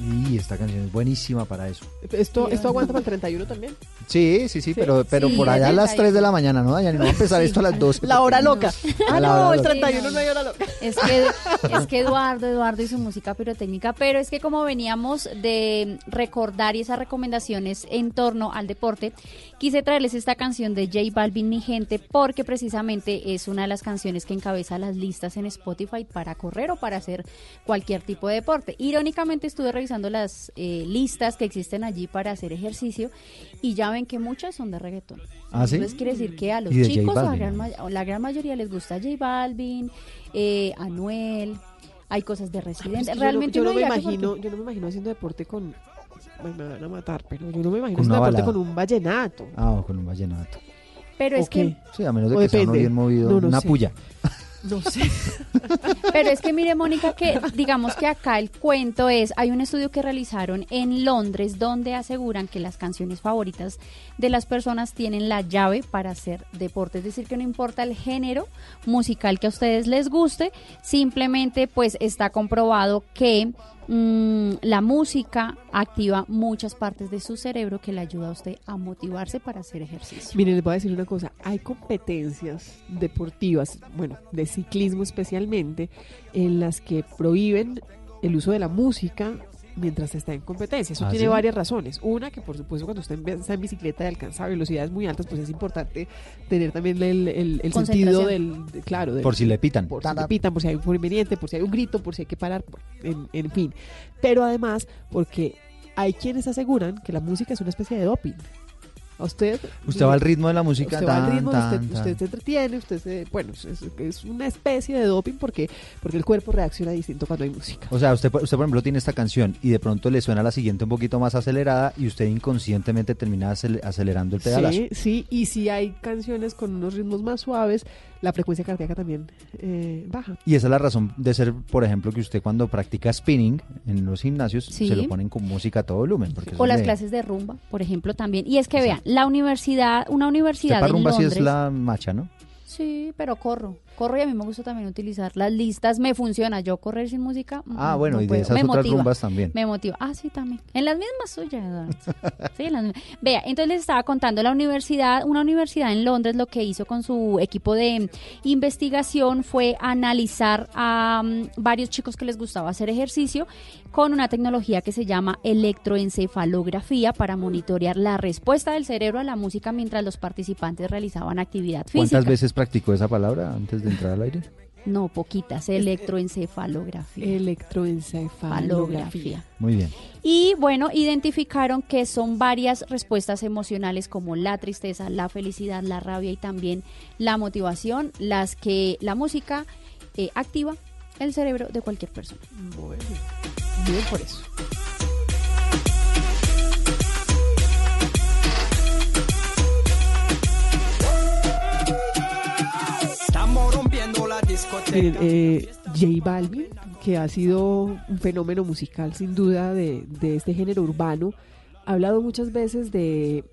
Y esta canción es buenísima para eso. ¿Esto, esto aguanta para el 31 también? Sí, sí, sí, pero, pero Sí, por allá a las 3 de la 31. mañana, ¿no, Dayani? No va a empezar esto a las 12. La hora loca. Ah, La no, hora el loca. 31 no hay hora loca. Es que, es que Eduardo, Eduardo y su música pirotécnica, pero es que como veníamos de recordar y esas recomendaciones en torno al deporte, quise traerles esta canción de J Balvin, mi gente, porque precisamente es una de las canciones que encabeza las listas en Spotify para correr o para hacer cualquier tipo de deporte. Irónicamente estuve revisando las eh, listas que existen allí para hacer ejercicio y ya ven que muchas son de reggaetón. ¿Ah, sí? Entonces quiere decir que a los chicos, la Balvin. gran, ma- la gran mayoría les gusta J Balvin, eh, Anuel, hay cosas de Pues Residente. que yo no- Realmente yo no, uno me imagino, porque- yo no me imagino haciendo deporte con me van a matar, pero yo no me imagino Con haciendo deporte con un vallenato. Ah, o con un vallenato. Pero es ¿O que? Sí, a menos de O que sea uno depende. bien movido. No, no una sé. puya. No sé. Pero es que mire, Mónica, que digamos que acá el cuento es, hay un estudio que realizaron en Londres donde aseguran que las canciones favoritas de las personas tienen la llave para hacer deporte. Es decir, que no importa el género musical que a ustedes les guste, simplemente pues está comprobado que mm, la música activa muchas partes de su cerebro que le ayuda a usted a motivarse para hacer ejercicio. Miren, les voy a decir una cosa. Hay competencias deportivas, bueno, de ciclismo especialmente, en las que prohíben el uso de la música mientras está en competencia. Eso ¿Ah, tiene sí? varias razones. Una, que por supuesto cuando usted está en bicicleta y alcanza velocidades muy altas, pues es importante tener también el, el- el sentido del, de- claro, del- Por si le pitan. por si le pitan, por si hay un inconveniente, por si hay un grito, por si hay que parar, en fin. Pero además, porque hay quienes aseguran que la música es una especie de doping. A usted. Usted va al ritmo de la música. Usted va al ritmo, tan, usted, tan. usted se entretiene, usted se. Bueno, es, es una especie de doping porque, porque el cuerpo reacciona distinto cuando hay música. O sea, usted, usted, por ejemplo, tiene esta canción y de pronto le suena la siguiente un poquito más acelerada y usted inconscientemente termina acel- acelerando el pedalazo. Sí, sí, y si hay canciones con unos ritmos más suaves, la frecuencia cardíaca también eh, baja. Y esa es la razón de ser, por ejemplo, que usted cuando practica spinning en los gimnasios Sí. se lo ponen con música a todo volumen. Porque O las clases de rumba, por ejemplo, también. Y es que vean, la universidad, una Usted universidad para en rumba sí es la macha, ¿no? Sí, pero corro. Corro y a mí me gusta también utilizar las listas. Me funciona. Yo correr sin música. mm, Ah, bueno, no y de esas me otras motiva. rumbas también. Me motiva. Ah, sí, también. En las mismas suyas. Sí, en las mismas. Vea, entonces les estaba contando la universidad, una universidad en Londres lo que hizo con su equipo de investigación fue analizar a mm, varios chicos que les gustaba hacer ejercicio con una tecnología que se llama electroencefalografía para monitorear la respuesta del cerebro a la música mientras los participantes realizaban actividad física. ¿Cuántas veces practicó esa palabra antes de entrar al aire? No, poquitas. Electroencefalografía. Electroencefalografía. Muy bien. Y bueno, identificaron que son varias respuestas emocionales como la tristeza, la felicidad, la rabia y también la motivación, las que la música eh, activa el cerebro de cualquier persona. Bueno, bien por eso. Miren, eh, J Balvin, que ha sido un fenómeno musical sin duda de, de este género urbano, ha hablado muchas veces de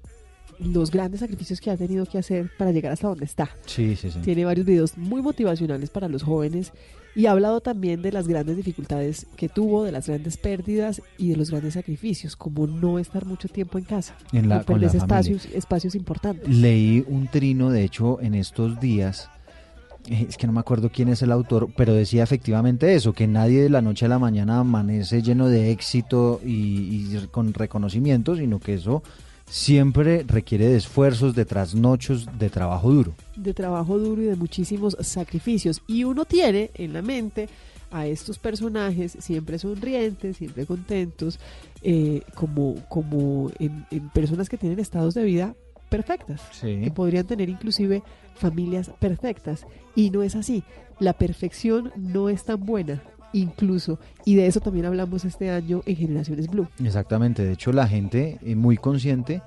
los grandes sacrificios que ha tenido que hacer para llegar hasta donde está. Sí, sí, sí. Tiene varios videos muy motivacionales para los jóvenes y ha hablado también de las grandes dificultades que tuvo, de las grandes pérdidas y de los grandes sacrificios, como no estar mucho tiempo en casa, En la- con familia. espacios, espacios importantes. Leí un trino, de hecho, en estos días, es que no me acuerdo quién es el autor, pero decía efectivamente eso, que nadie de la noche a la mañana amanece lleno de éxito y, con reconocimiento, sino que eso siempre requiere de esfuerzos, de trasnochos, de trabajo duro. de trabajo duro y de muchísimos sacrificios. Y uno tiene en la mente a estos personajes siempre sonrientes, siempre contentos, eh, como, como en personas que tienen estados de vida perfectas, Sí. que podrían tener inclusive familias perfectas. Y no es así. La perfección no es tan buena, incluso. Y de eso también hablamos este año en Generaciones Blue. Exactamente, de hecho la gente eh, muy consciente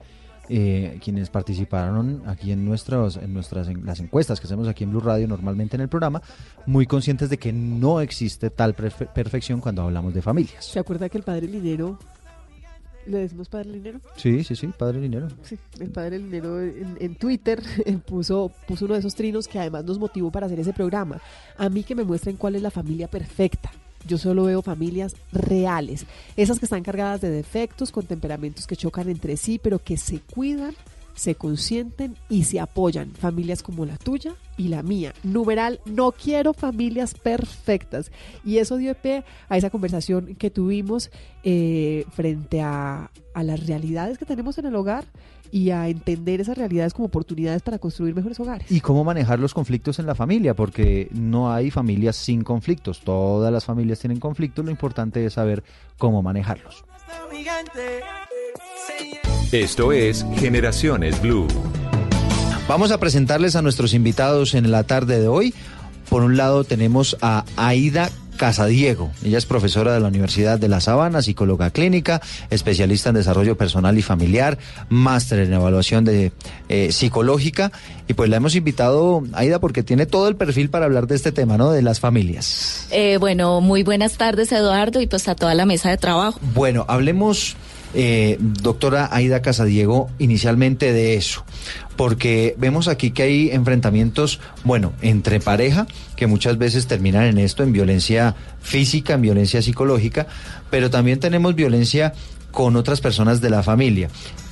eh, quienes participaron aquí en, nuestros, en nuestras en las encuestas que hacemos aquí en Blue Radio normalmente en el programa, muy conscientes de que no existe tal perfe- perfección cuando hablamos de familias. ¿Se acuerda que el padre Linero, le decimos padre Linero? Sí, sí, sí, padre dinero. Sí, el padre Linero en, en Twitter puso, puso uno de esos trinos que además nos motivó para hacer ese programa. A mí que me muestren cuál es la familia perfecta. Yo solo veo familias reales, esas que están cargadas de defectos, con temperamentos que chocan entre sí, pero que se cuidan, se consienten y se apoyan. Familias como la tuya y la mía. Numeral, no quiero familias perfectas. Y eso dio pie a esa conversación que tuvimos eh, frente a, a las realidades que tenemos en el hogar y a entender esas realidades como oportunidades para construir mejores hogares. Y cómo manejar los conflictos en la familia, porque no hay familias sin conflictos. Todas las familias tienen conflictos, lo importante es saber cómo manejarlos. Esto es Generaciones Blue. Vamos a presentarles a nuestros invitados en la tarde de hoy. Por un lado tenemos a Aida Casadiego. Ella es profesora de la Universidad de La Sabana, psicóloga clínica, especialista en desarrollo personal y familiar, máster en evaluación de eh, psicológica. Y pues la hemos invitado, Aida, porque tiene todo el perfil para hablar de este tema, ¿no? De las familias. Eh, bueno, muy buenas tardes, Eduardo, y pues a toda la mesa de trabajo. Bueno, hablemos, eh, doctora Aida Casadiego, inicialmente de eso, porque vemos aquí que hay enfrentamientos, bueno, entre pareja, que muchas veces terminan en esto, en violencia física, en violencia psicológica, pero también tenemos violencia con otras personas de la familia.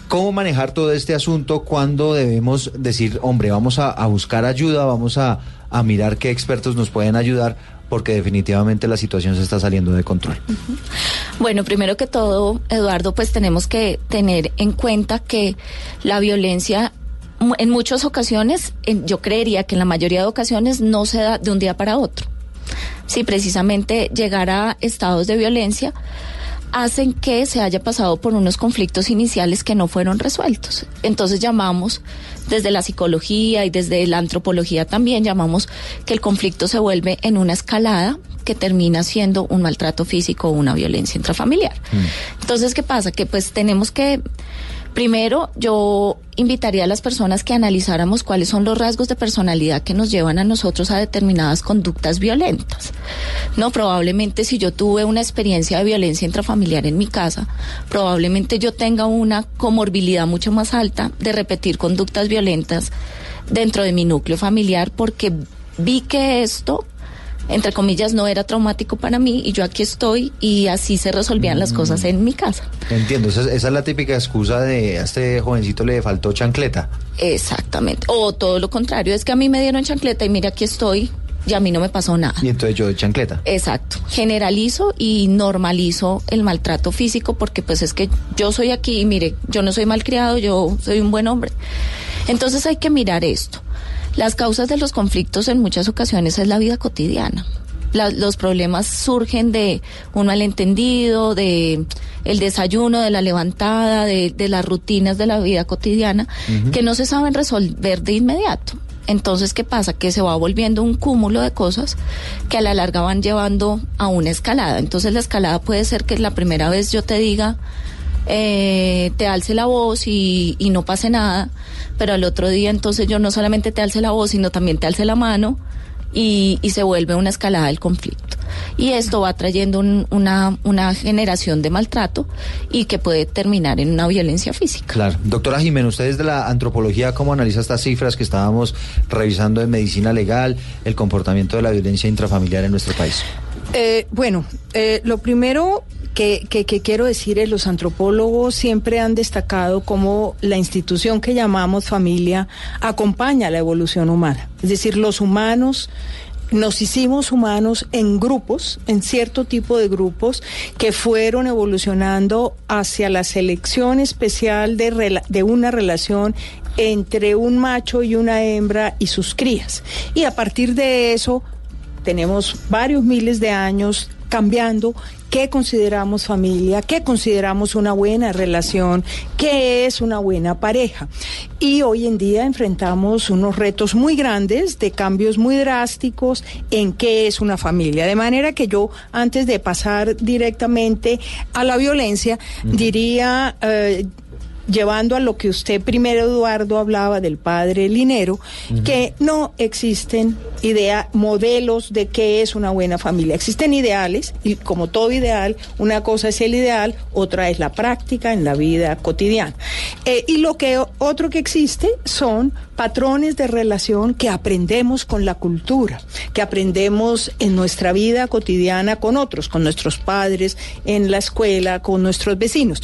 ¿Cómo manejar todo este asunto cuando debemos decir, hombre, vamos a, a buscar ayuda, vamos a, a mirar qué expertos nos pueden ayudar? Porque definitivamente la situación se está saliendo de control. Bueno, primero que todo, Eduardo, pues tenemos que tener en cuenta que la violencia en muchas ocasiones, yo creería que en la mayoría de ocasiones no se da de un día para otro. Sí, precisamente llegar a estados de violencia hacen que se haya pasado por unos conflictos iniciales que no fueron resueltos. Entonces llamamos desde la psicología y desde la antropología también llamamos que el conflicto se vuelve en una escalada que termina siendo un maltrato físico o una violencia intrafamiliar. Entonces, ¿qué pasa? Que pues tenemos que Primero, yo invitaría a las personas que analizáramos cuáles son los rasgos de personalidad que nos llevan a nosotros a determinadas conductas violentas. No, probablemente si yo tuve una experiencia de violencia intrafamiliar en mi casa, probablemente yo tenga una comorbilidad mucho más alta de repetir conductas violentas dentro de mi núcleo familiar porque vi que esto entre comillas, no era traumático para mí y yo aquí estoy y así se resolvían las cosas en mi casa. Entiendo, esa, es- esa es la típica excusa de a este jovencito le faltó chancleta. Exactamente. O todo lo contrario, es que a mí me dieron chancleta y mira aquí estoy y a mí no me pasó nada. Y entonces yo de chancleta. Exacto. Generalizo y normalizo el maltrato físico porque pues es que yo soy aquí y mire, yo no soy malcriado, yo soy un buen hombre. Entonces hay que mirar esto. Las causas de los conflictos en muchas ocasiones es la vida cotidiana. La- los problemas surgen de un malentendido, de el desayuno, de la levantada, de, de las rutinas de la vida cotidiana, que no se saben resolver de inmediato. Entonces, ¿qué pasa? Que se va volviendo un cúmulo de cosas que a la larga van llevando a una escalada. Entonces, la escalada puede ser que la primera vez yo te diga, eh, te alce la voz y, y no pase nada, pero al otro día entonces yo no solamente te alce la voz, sino también te alce la mano y, se vuelve una escalada del conflicto. Y esto va trayendo un- una, una generación de maltrato y que puede terminar en una violencia física. Claro. Doctora Jiménez, usted desde la antropología, ¿cómo analiza estas cifras que estábamos revisando en medicina legal, el comportamiento de la violencia intrafamiliar en nuestro país? Eh, bueno, eh, lo primero que, quiero decir es los antropólogos siempre han destacado cómo la institución que llamamos familia acompaña la evolución humana. Es decir, los humanos nos hicimos humanos en grupos, en cierto tipo de grupos que fueron evolucionando hacia la selección especial de, de una relación entre un macho y una hembra y sus crías. Y a partir de eso tenemos varios miles de años cambiando qué consideramos familia, qué consideramos una buena relación, qué es una buena pareja. Y hoy en día enfrentamos unos retos muy grandes de cambios muy drásticos en qué es una familia. De manera que yo, antes de pasar directamente a la violencia, diría... eh, llevando a lo que usted primero, Eduardo, hablaba del padre Linero, que no existen idea, modelos de qué es una buena familia. Existen ideales, y como todo ideal, una cosa es el ideal, otra es la práctica en la vida cotidiana. Eh, y lo que otro que existe son patrones de relación que aprendemos con la cultura, que aprendemos en nuestra vida cotidiana con otros, con nuestros padres, en la escuela, con nuestros vecinos.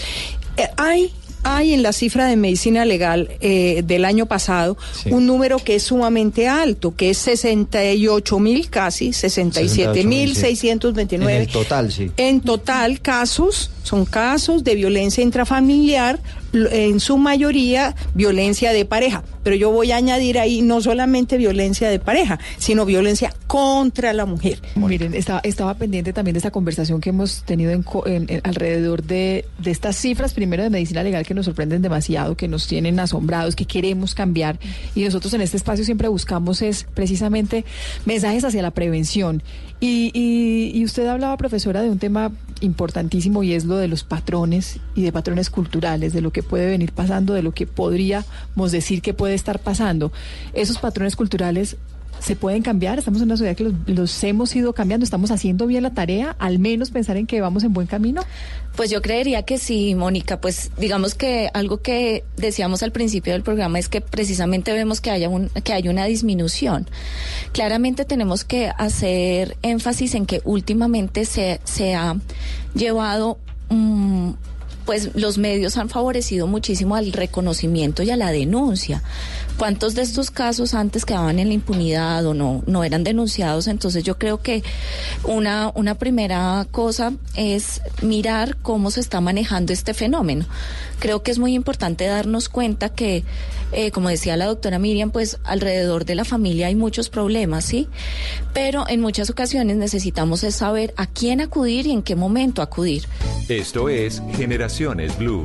Eh, hay hay en la cifra de medicina legal eh, del año pasado un número que es sumamente alto, que es 68 mil casi, 67 mil 629. En el total, sí. En total casos, son casos de violencia intrafamiliar, en su mayoría violencia de pareja. Pero yo voy a añadir ahí no solamente violencia de pareja, sino violencia contra la mujer. Miren, estaba, estaba pendiente también de esta conversación que hemos tenido en co- en- en- alrededor de, de estas cifras, primero de medicina legal, que nos sorprenden demasiado, que nos tienen asombrados, que queremos cambiar. Y nosotros en este espacio siempre buscamos es precisamente mensajes hacia la prevención. Y, y- y usted hablaba, profesora, de un tema importantísimo y es lo de los patrones y de patrones culturales, de lo que puede venir pasando, de lo que podríamos decir que puede estar pasando. Esos patrones culturales se pueden cambiar, estamos en una sociedad que los, los hemos ido cambiando, estamos haciendo bien la tarea, al menos pensar en que vamos en buen camino. Pues yo creería que sí, Mónica. Pues digamos que algo que decíamos al principio del programa es que precisamente vemos que haya un, que hay una disminución. Claramente tenemos que hacer énfasis en que últimamente se, se ha llevado mm, pues los medios han favorecido muchísimo al reconocimiento y a la denuncia. ¿Cuántos de estos casos antes quedaban en la impunidad o no, no eran denunciados? Entonces yo creo que una, una primera cosa es mirar cómo se está manejando este fenómeno. Creo que es muy importante darnos cuenta que, eh, como decía la doctora Miriam, pues alrededor de la familia hay muchos problemas, ¿sí? Pero en muchas ocasiones necesitamos es saber a quién acudir y en qué momento acudir. Esto es Generaciones Blue.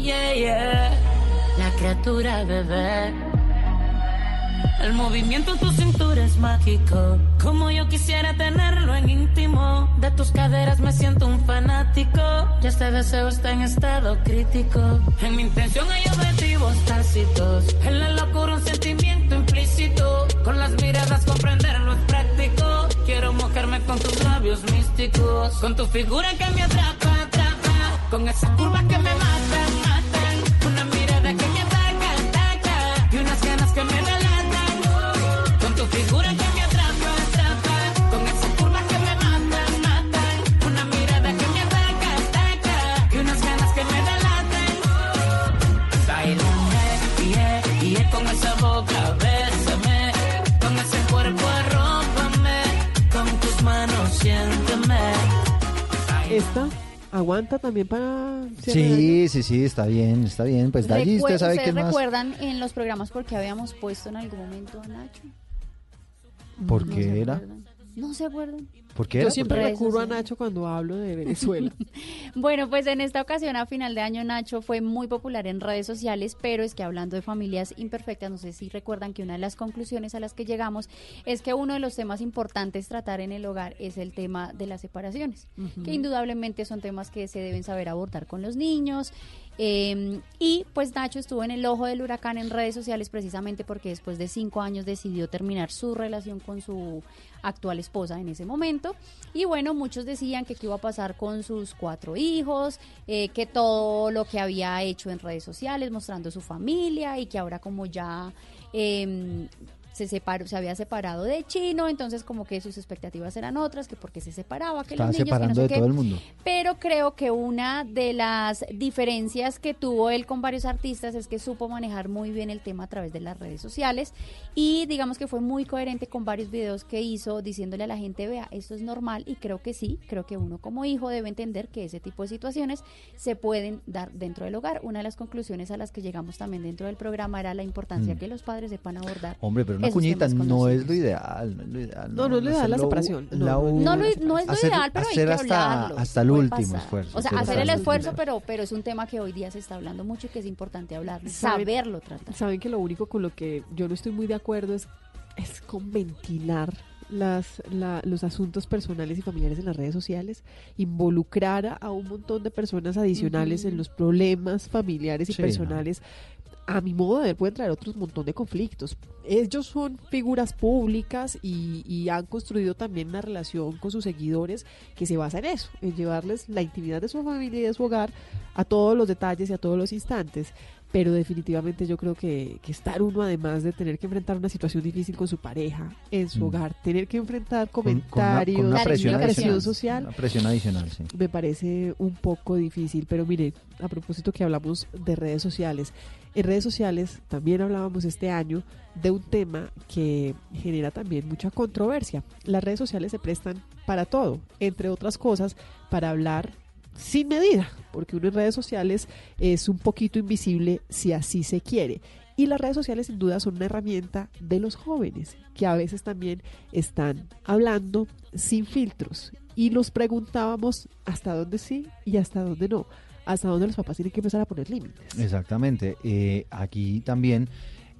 Yeah, yeah. La criatura bebé. El movimiento en tu cintura es mágico. Como yo quisiera tenerlo en íntimo. De tus caderas me siento un fanático. Ya este deseo está en estado crítico. En mi intención hay objetivos tácitos. En la locura un sentimiento implícito. Con las miradas comprenderlo es práctico. Quiero mojarme con tus labios místicos. Con tu figura que me atrapa, atrapa. Con esas curvas que me matan, aguanta también para? Sí, sí, sí, está bien, está bien. Pues de allí Recue- usted sabe ¿Ustedes qué más. recuerdan en los programas por qué habíamos puesto en algún momento a Nacho? ¿Por No qué era? acuerdan. No se acuerdan. ¿Por qué Yo era? siempre recurro a. Nacho cuando hablo de Venezuela. Bueno, pues en esta ocasión a final de año Nacho fue muy popular en redes sociales, pero es que hablando de familias imperfectas, no sé si recuerdan que una de las conclusiones a las que llegamos es que uno de los temas importantes tratar en el hogar es el tema de las separaciones, que indudablemente son temas que se deben saber abordar con los niños. eh, y pues Nacho estuvo en el ojo del huracán en redes sociales precisamente porque después de cinco años decidió terminar su relación con su actual esposa en ese momento. Y bueno, muchos decían que qué iba a pasar con sus cuatro hijos, eh, que todo lo que había hecho en redes sociales, mostrando su familia y que ahora como ya... em, se separó, se había separado de Chino, entonces como que sus expectativas eran otras, que porque se separaba, que Estaba los niños, que no sé de qué. todo el mundo. Pero creo que una de las diferencias que tuvo él con varios artistas es que supo manejar muy bien el tema a través de las redes sociales y digamos que fue muy coherente con varios videos que hizo diciéndole a la gente, vea, esto es normal y creo que sí, creo que uno como hijo debe entender que ese tipo de situaciones se pueden dar dentro del hogar. Una de las conclusiones a las que llegamos también dentro del programa era la importancia Mm. que los padres sepan abordar. Hombre, pero una cuñita no es lo ideal, no es lo ideal. No, no es lo ideal la separación, no, la no, es lo hacer- ideal, pero hay hacer que hasta, hablarlo. hasta el último pasar. esfuerzo. O sea, hacer el esfuerzo, pero, pero es un tema que hoy día se está hablando mucho y que es importante hablarlo, ¿Saben- saberlo tratar. Saben que lo único con lo que yo no estoy muy de acuerdo es, es con ventilar las, la- los asuntos personales y familiares en las redes sociales, involucrar a, un montón de personas adicionales en los problemas familiares y Sí, personales. A mi modo de ver, pueden traer otros montón de conflictos. Ellos son figuras públicas y, y han construido también una relación con sus seguidores que se basa en eso, en llevarles la intimidad de su familia y de su hogar a todos los detalles y a todos los instantes pero definitivamente yo creo que, que estar uno además de tener que enfrentar una situación difícil con su pareja en su Mm. hogar, tener que enfrentar Con- con una- comentarios, con una presión social, Una presión adicional, sí. me parece un poco difícil, pero mire, a propósito que hablamos de redes sociales, en redes sociales también hablábamos este año de un tema que genera también mucha controversia. Las redes sociales se prestan para todo, entre otras cosas, para hablar sin medida, porque uno en redes sociales es un poquito invisible si así se quiere. Y las redes sociales sin duda son una herramienta de los jóvenes, que a veces también están hablando sin filtros. Y nos preguntábamos hasta dónde sí y hasta dónde no, hasta dónde los papás tienen que empezar a poner límites. Exactamente. Eh, aquí también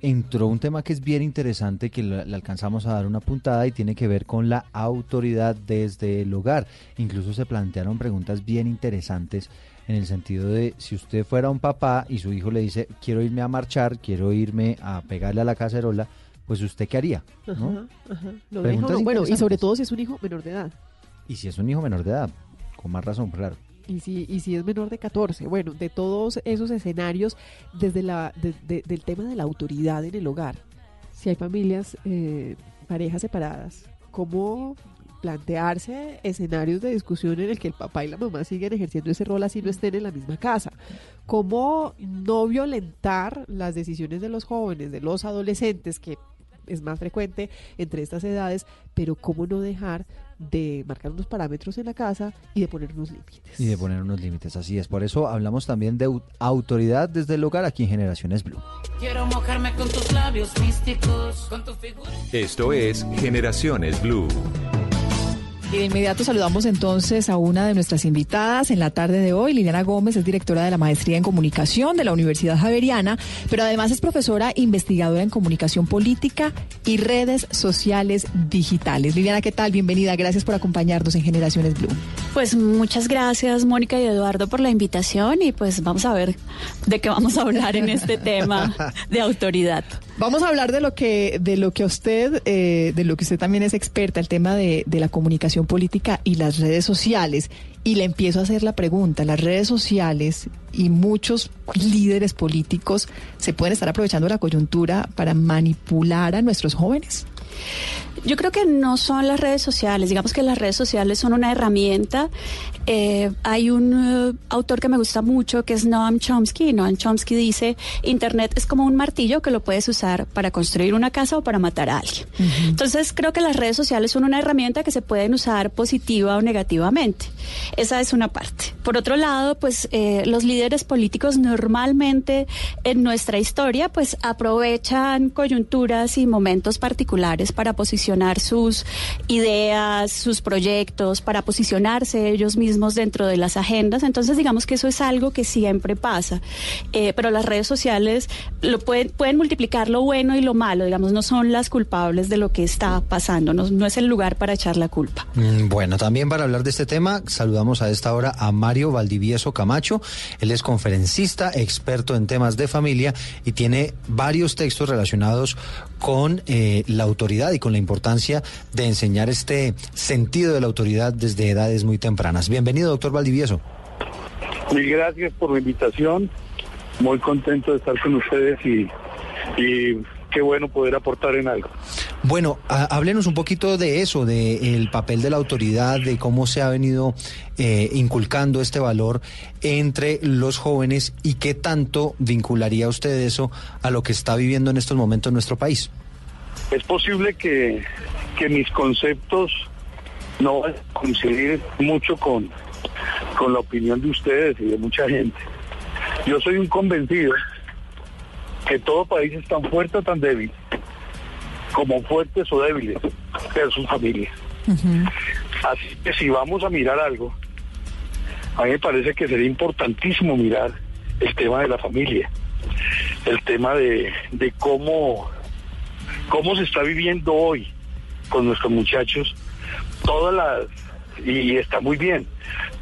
entró un tema que es bien interesante, que le alcanzamos a dar una puntada y tiene que ver con la autoridad desde el hogar. Incluso se plantearon preguntas bien interesantes en el sentido de si usted fuera un papá y su hijo le dice quiero irme a marchar, quiero irme a pegarle a la cacerola, pues usted qué haría, ¿no? Ajá, ajá. ¿Lo deja o Preguntas no? Bueno, y sobre todo si es un hijo menor de edad. Y si es un hijo menor de edad, con más razón, claro. Y si, y si es menor de 14, bueno, de todos esos escenarios, desde la, de- de- del tema de la autoridad en el hogar, si hay familias, eh, parejas separadas, ¿cómo plantearse escenarios de discusión en el que el papá y la mamá siguen ejerciendo ese rol así no estén en la misma casa? ¿Cómo no violentar las decisiones de los jóvenes, de los adolescentes, que es más frecuente entre estas edades, pero cómo no dejar de marcar unos parámetros en la casa y de poner unos límites? Y de poner unos límites, así es. Por eso hablamos también de au- autoridad desde el hogar aquí en Generaciones Blue. Quiero mojarme con tus labios místicos, con tu figura. Esto es Generaciones Blue. Y de inmediato saludamos entonces a una de nuestras invitadas en la tarde de hoy. Liliana Gómez es directora de la Maestría en Comunicación de la Universidad Javeriana, pero además es profesora investigadora en Comunicación Política y Redes Sociales Digitales. Liliana, ¿qué tal? Bienvenida. Gracias por acompañarnos en Generaciones Blue. Pues muchas gracias Mónica y Eduardo por la invitación y pues vamos a ver de qué vamos a hablar en este tema de autoridad. Vamos a hablar de lo que, de lo que usted, eh, de lo que usted también es experta, el tema de, de la comunicación política y las redes sociales. Y le empiezo a hacer la pregunta, las redes sociales y muchos líderes políticos se pueden estar aprovechando la coyuntura para manipular a nuestros jóvenes. Yo creo que no son las redes sociales, digamos que las redes sociales son una herramienta. Eh, hay un eh, autor que me gusta mucho que es Noam Chomsky. Noam Chomsky dice, Internet es como un martillo que lo puedes usar para construir una casa o para matar a alguien. Entonces creo que las redes sociales son una herramienta que se pueden usar positiva o negativamente. Esa es una parte. Por otro lado, pues eh, los líderes políticos normalmente en nuestra historia pues aprovechan coyunturas y momentos particulares para posicionar sus ideas, sus proyectos, para posicionarse ellos mismos dentro de las agendas. Entonces digamos que eso es algo que siempre pasa. Eh, pero las redes sociales lo pueden, pueden multiplicar lo bueno y lo malo, digamos, no son las culpables de lo que está pasando, no, no es el lugar para echar la culpa. Mm, Bueno, también para hablar de este tema, saludamos a esta hora a Mario Valdivieso Camacho. Él es conferencista, experto en temas de familia y tiene varios textos relacionados con eh, la autoridad y con la importancia de enseñar este sentido de la autoridad desde edades muy tempranas. Bienvenido, doctor Valdivieso. Mil gracias por la invitación. Muy contento de estar con ustedes y, y qué bueno poder aportar en algo. Bueno, háblenos un poquito de eso, de el papel de la autoridad, de cómo se ha venido eh, inculcando este valor entre los jóvenes y qué tanto vincularía usted eso a lo que está viviendo en estos momentos en nuestro país. Es posible que, que mis conceptos no van a coincidir mucho con, con la opinión de ustedes y de mucha gente. Yo soy un convencido que todo país es tan fuerte o tan débil como fuertes o débiles de sus familias. Así que si vamos a mirar algo, a mí me parece que sería importantísimo mirar el tema de la familia, el tema de, de cómo, cómo se está viviendo hoy con nuestros muchachos, todas las, y está muy bien,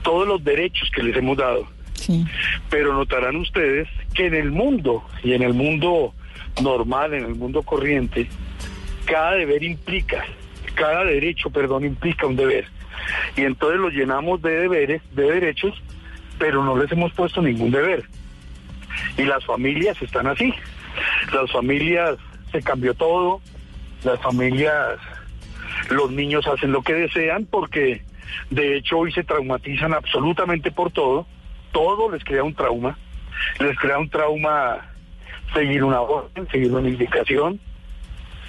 todos los derechos que les hemos dado. Pero notarán ustedes que en el mundo, y en el mundo normal, en el mundo corriente, cada deber implica, cada derecho, perdón, implica un deber. Y entonces lo llenamos de deberes, de derechos, pero no les hemos puesto ningún deber. Y las familias están así. Las familias se cambió todo, las familias, los niños hacen lo que desean porque de hecho hoy se traumatizan absolutamente por todo, todo les crea un trauma, les crea un trauma seguir una orden, seguir una indicación,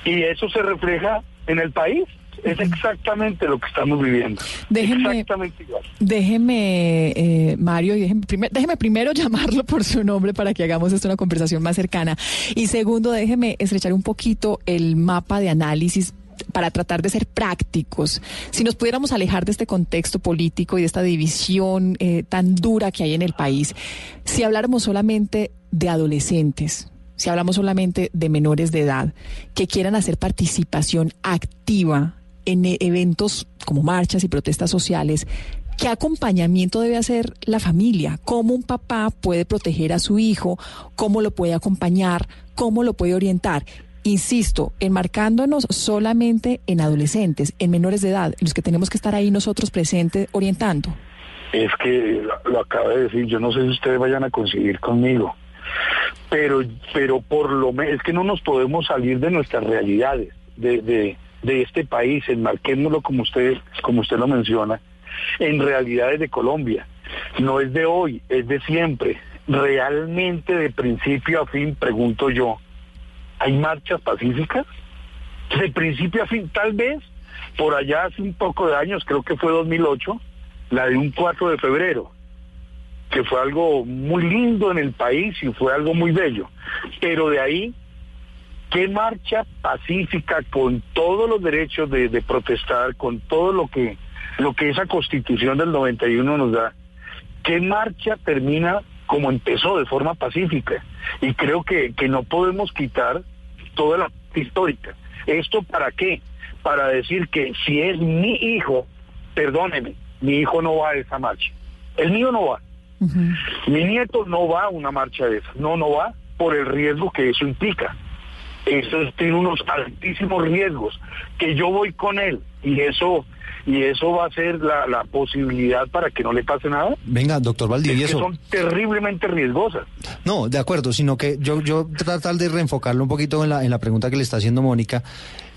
y eso se refleja en el país. Es exactamente lo que estamos viviendo. Déjeme- Exactamente igual. Déjeme, eh, Mario, y déjeme, primer- déjeme primero llamarlo por su nombre para que hagamos esto una conversación más cercana. Y segundo, déjeme estrechar un poquito el mapa de análisis para tratar de ser prácticos. Si nos pudiéramos alejar de este contexto político y de esta división eh, tan dura que hay en el país, si habláramos solamente de adolescentes, si hablamos solamente de menores de edad que quieran hacer participación activa en e- eventos como marchas y protestas sociales, ¿qué acompañamiento debe hacer la familia? ¿Cómo un papá puede proteger a su hijo? ¿Cómo lo puede acompañar? ¿Cómo lo puede orientar? Insisto, enmarcándonos solamente en adolescentes, en menores de edad, los que tenemos que estar ahí nosotros presentes orientando. Es que lo, acaba de decir, yo no sé si ustedes vayan a coincidir conmigo, pero, pero por lo menos es que no nos podemos salir de nuestras realidades, de, de, de este país, enmarquémoslo como usted, como usted lo menciona, en realidades de Colombia. No es de hoy, es de siempre. Realmente de principio a fin, pregunto yo, ¿hay marchas pacíficas? De principio a fin, tal vez por allá hace un poco de años, creo que fue 2008, la de un 4 de febrero, que fue algo muy lindo en el país y fue algo muy bello. Pero de ahí, ¿qué marcha pacífica con todos los derechos de, de protestar, con todo lo que, lo que esa constitución del 91 nos da? ¿Qué marcha termina como empezó, de forma pacífica? Y creo que, que no podemos quitar toda la histórica. ¿Esto para qué? Para decir que si es mi hijo, perdóneme, mi hijo no va a esa marcha. El mío no va. Mi nieto no va a una marcha de esas. No, no va por el riesgo que eso implica. Eso tiene unos altísimos riesgos, que yo voy con él y eso y eso va a ser la, la posibilidad para que no le pase nada. Venga, doctor Es que Valdivieso. son terriblemente riesgosas. No, de acuerdo, sino que yo, yo tratar de reenfocarlo un poquito en la, en la pregunta que le está haciendo Mónica.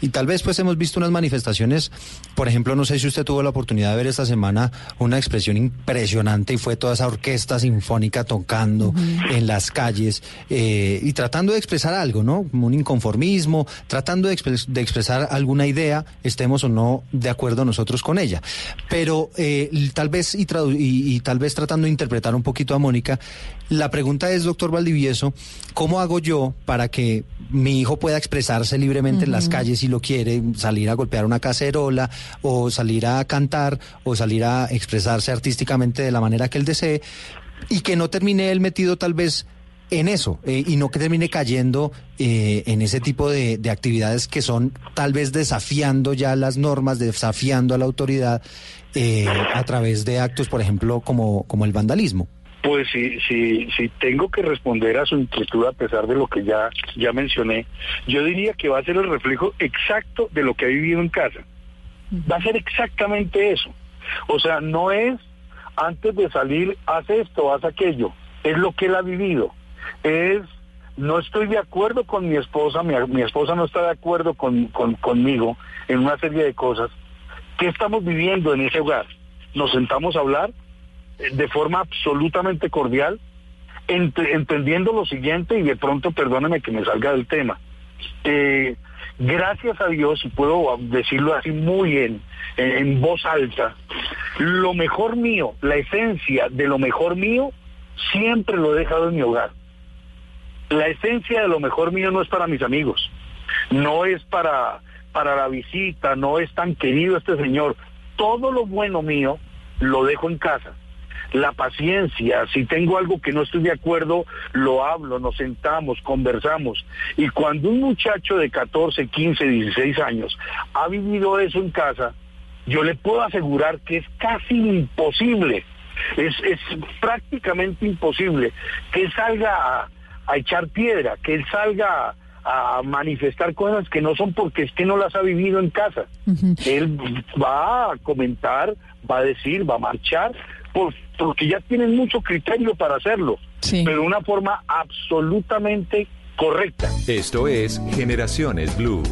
Y tal vez pues hemos visto unas manifestaciones, por ejemplo, no sé si usted tuvo la oportunidad de ver esta semana una expresión impresionante y fue toda esa orquesta sinfónica tocando en las calles eh, y tratando de expresar algo, ¿no? Como un inconformismo, tratando de, expres- de expresar alguna idea, estemos o no de acuerdo nosotros con ella. Pero eh, tal vez y, y- y tal vez tratando de interpretar un poquito a Mónica, la pregunta es, doctor Valdivieso, ¿cómo hago yo para que mi hijo pueda expresarse libremente en las calles si lo quiere, salir a golpear una cacerola o salir a cantar o salir a expresarse artísticamente de la manera que él desee y que no termine él metido tal vez en eso eh, y no que termine cayendo eh, en ese tipo de, de actividades que son tal vez desafiando ya las normas, desafiando a la autoridad eh, a través de actos, por ejemplo, como, como el vandalismo. Pues si, si, si tengo que responder a su inquietud a pesar de lo que ya, ya mencioné, yo diría que va a ser el reflejo exacto de lo que ha vivido en casa. Va a ser exactamente eso. O sea, no es antes de salir, haz esto, haz aquello. Es lo que él ha vivido. Es, no estoy de acuerdo con mi esposa, mi, mi esposa no está de acuerdo con, con- conmigo en una serie de cosas. ¿Qué estamos viviendo en ese hogar? Nos sentamos a hablar de forma absolutamente cordial, ent- entendiendo lo siguiente y de pronto perdóneme que me salga del tema. Eh, gracias a Dios, y puedo decirlo así muy en, en, en voz alta, lo mejor mío, la esencia de lo mejor mío, siempre lo he dejado en mi hogar. La esencia de lo mejor mío no es para mis amigos, no es para, para la visita, no es tan querido este señor. Todo lo bueno mío lo dejo en casa la paciencia, si tengo algo que no estoy de acuerdo, lo hablo, nos sentamos, conversamos. Y cuando un muchacho de 14, 15, 16 años ha vivido eso en casa, yo le puedo asegurar que es casi imposible, es, es prácticamente imposible que salga a, a echar piedra, que él salga a, a manifestar cosas que no son porque es que no las ha vivido en casa. Él va a comentar, va a decir, va a marchar, por- porque ya tienen mucho criterio para hacerlo, pero de una forma absolutamente correcta. Esto es Generaciones Blue.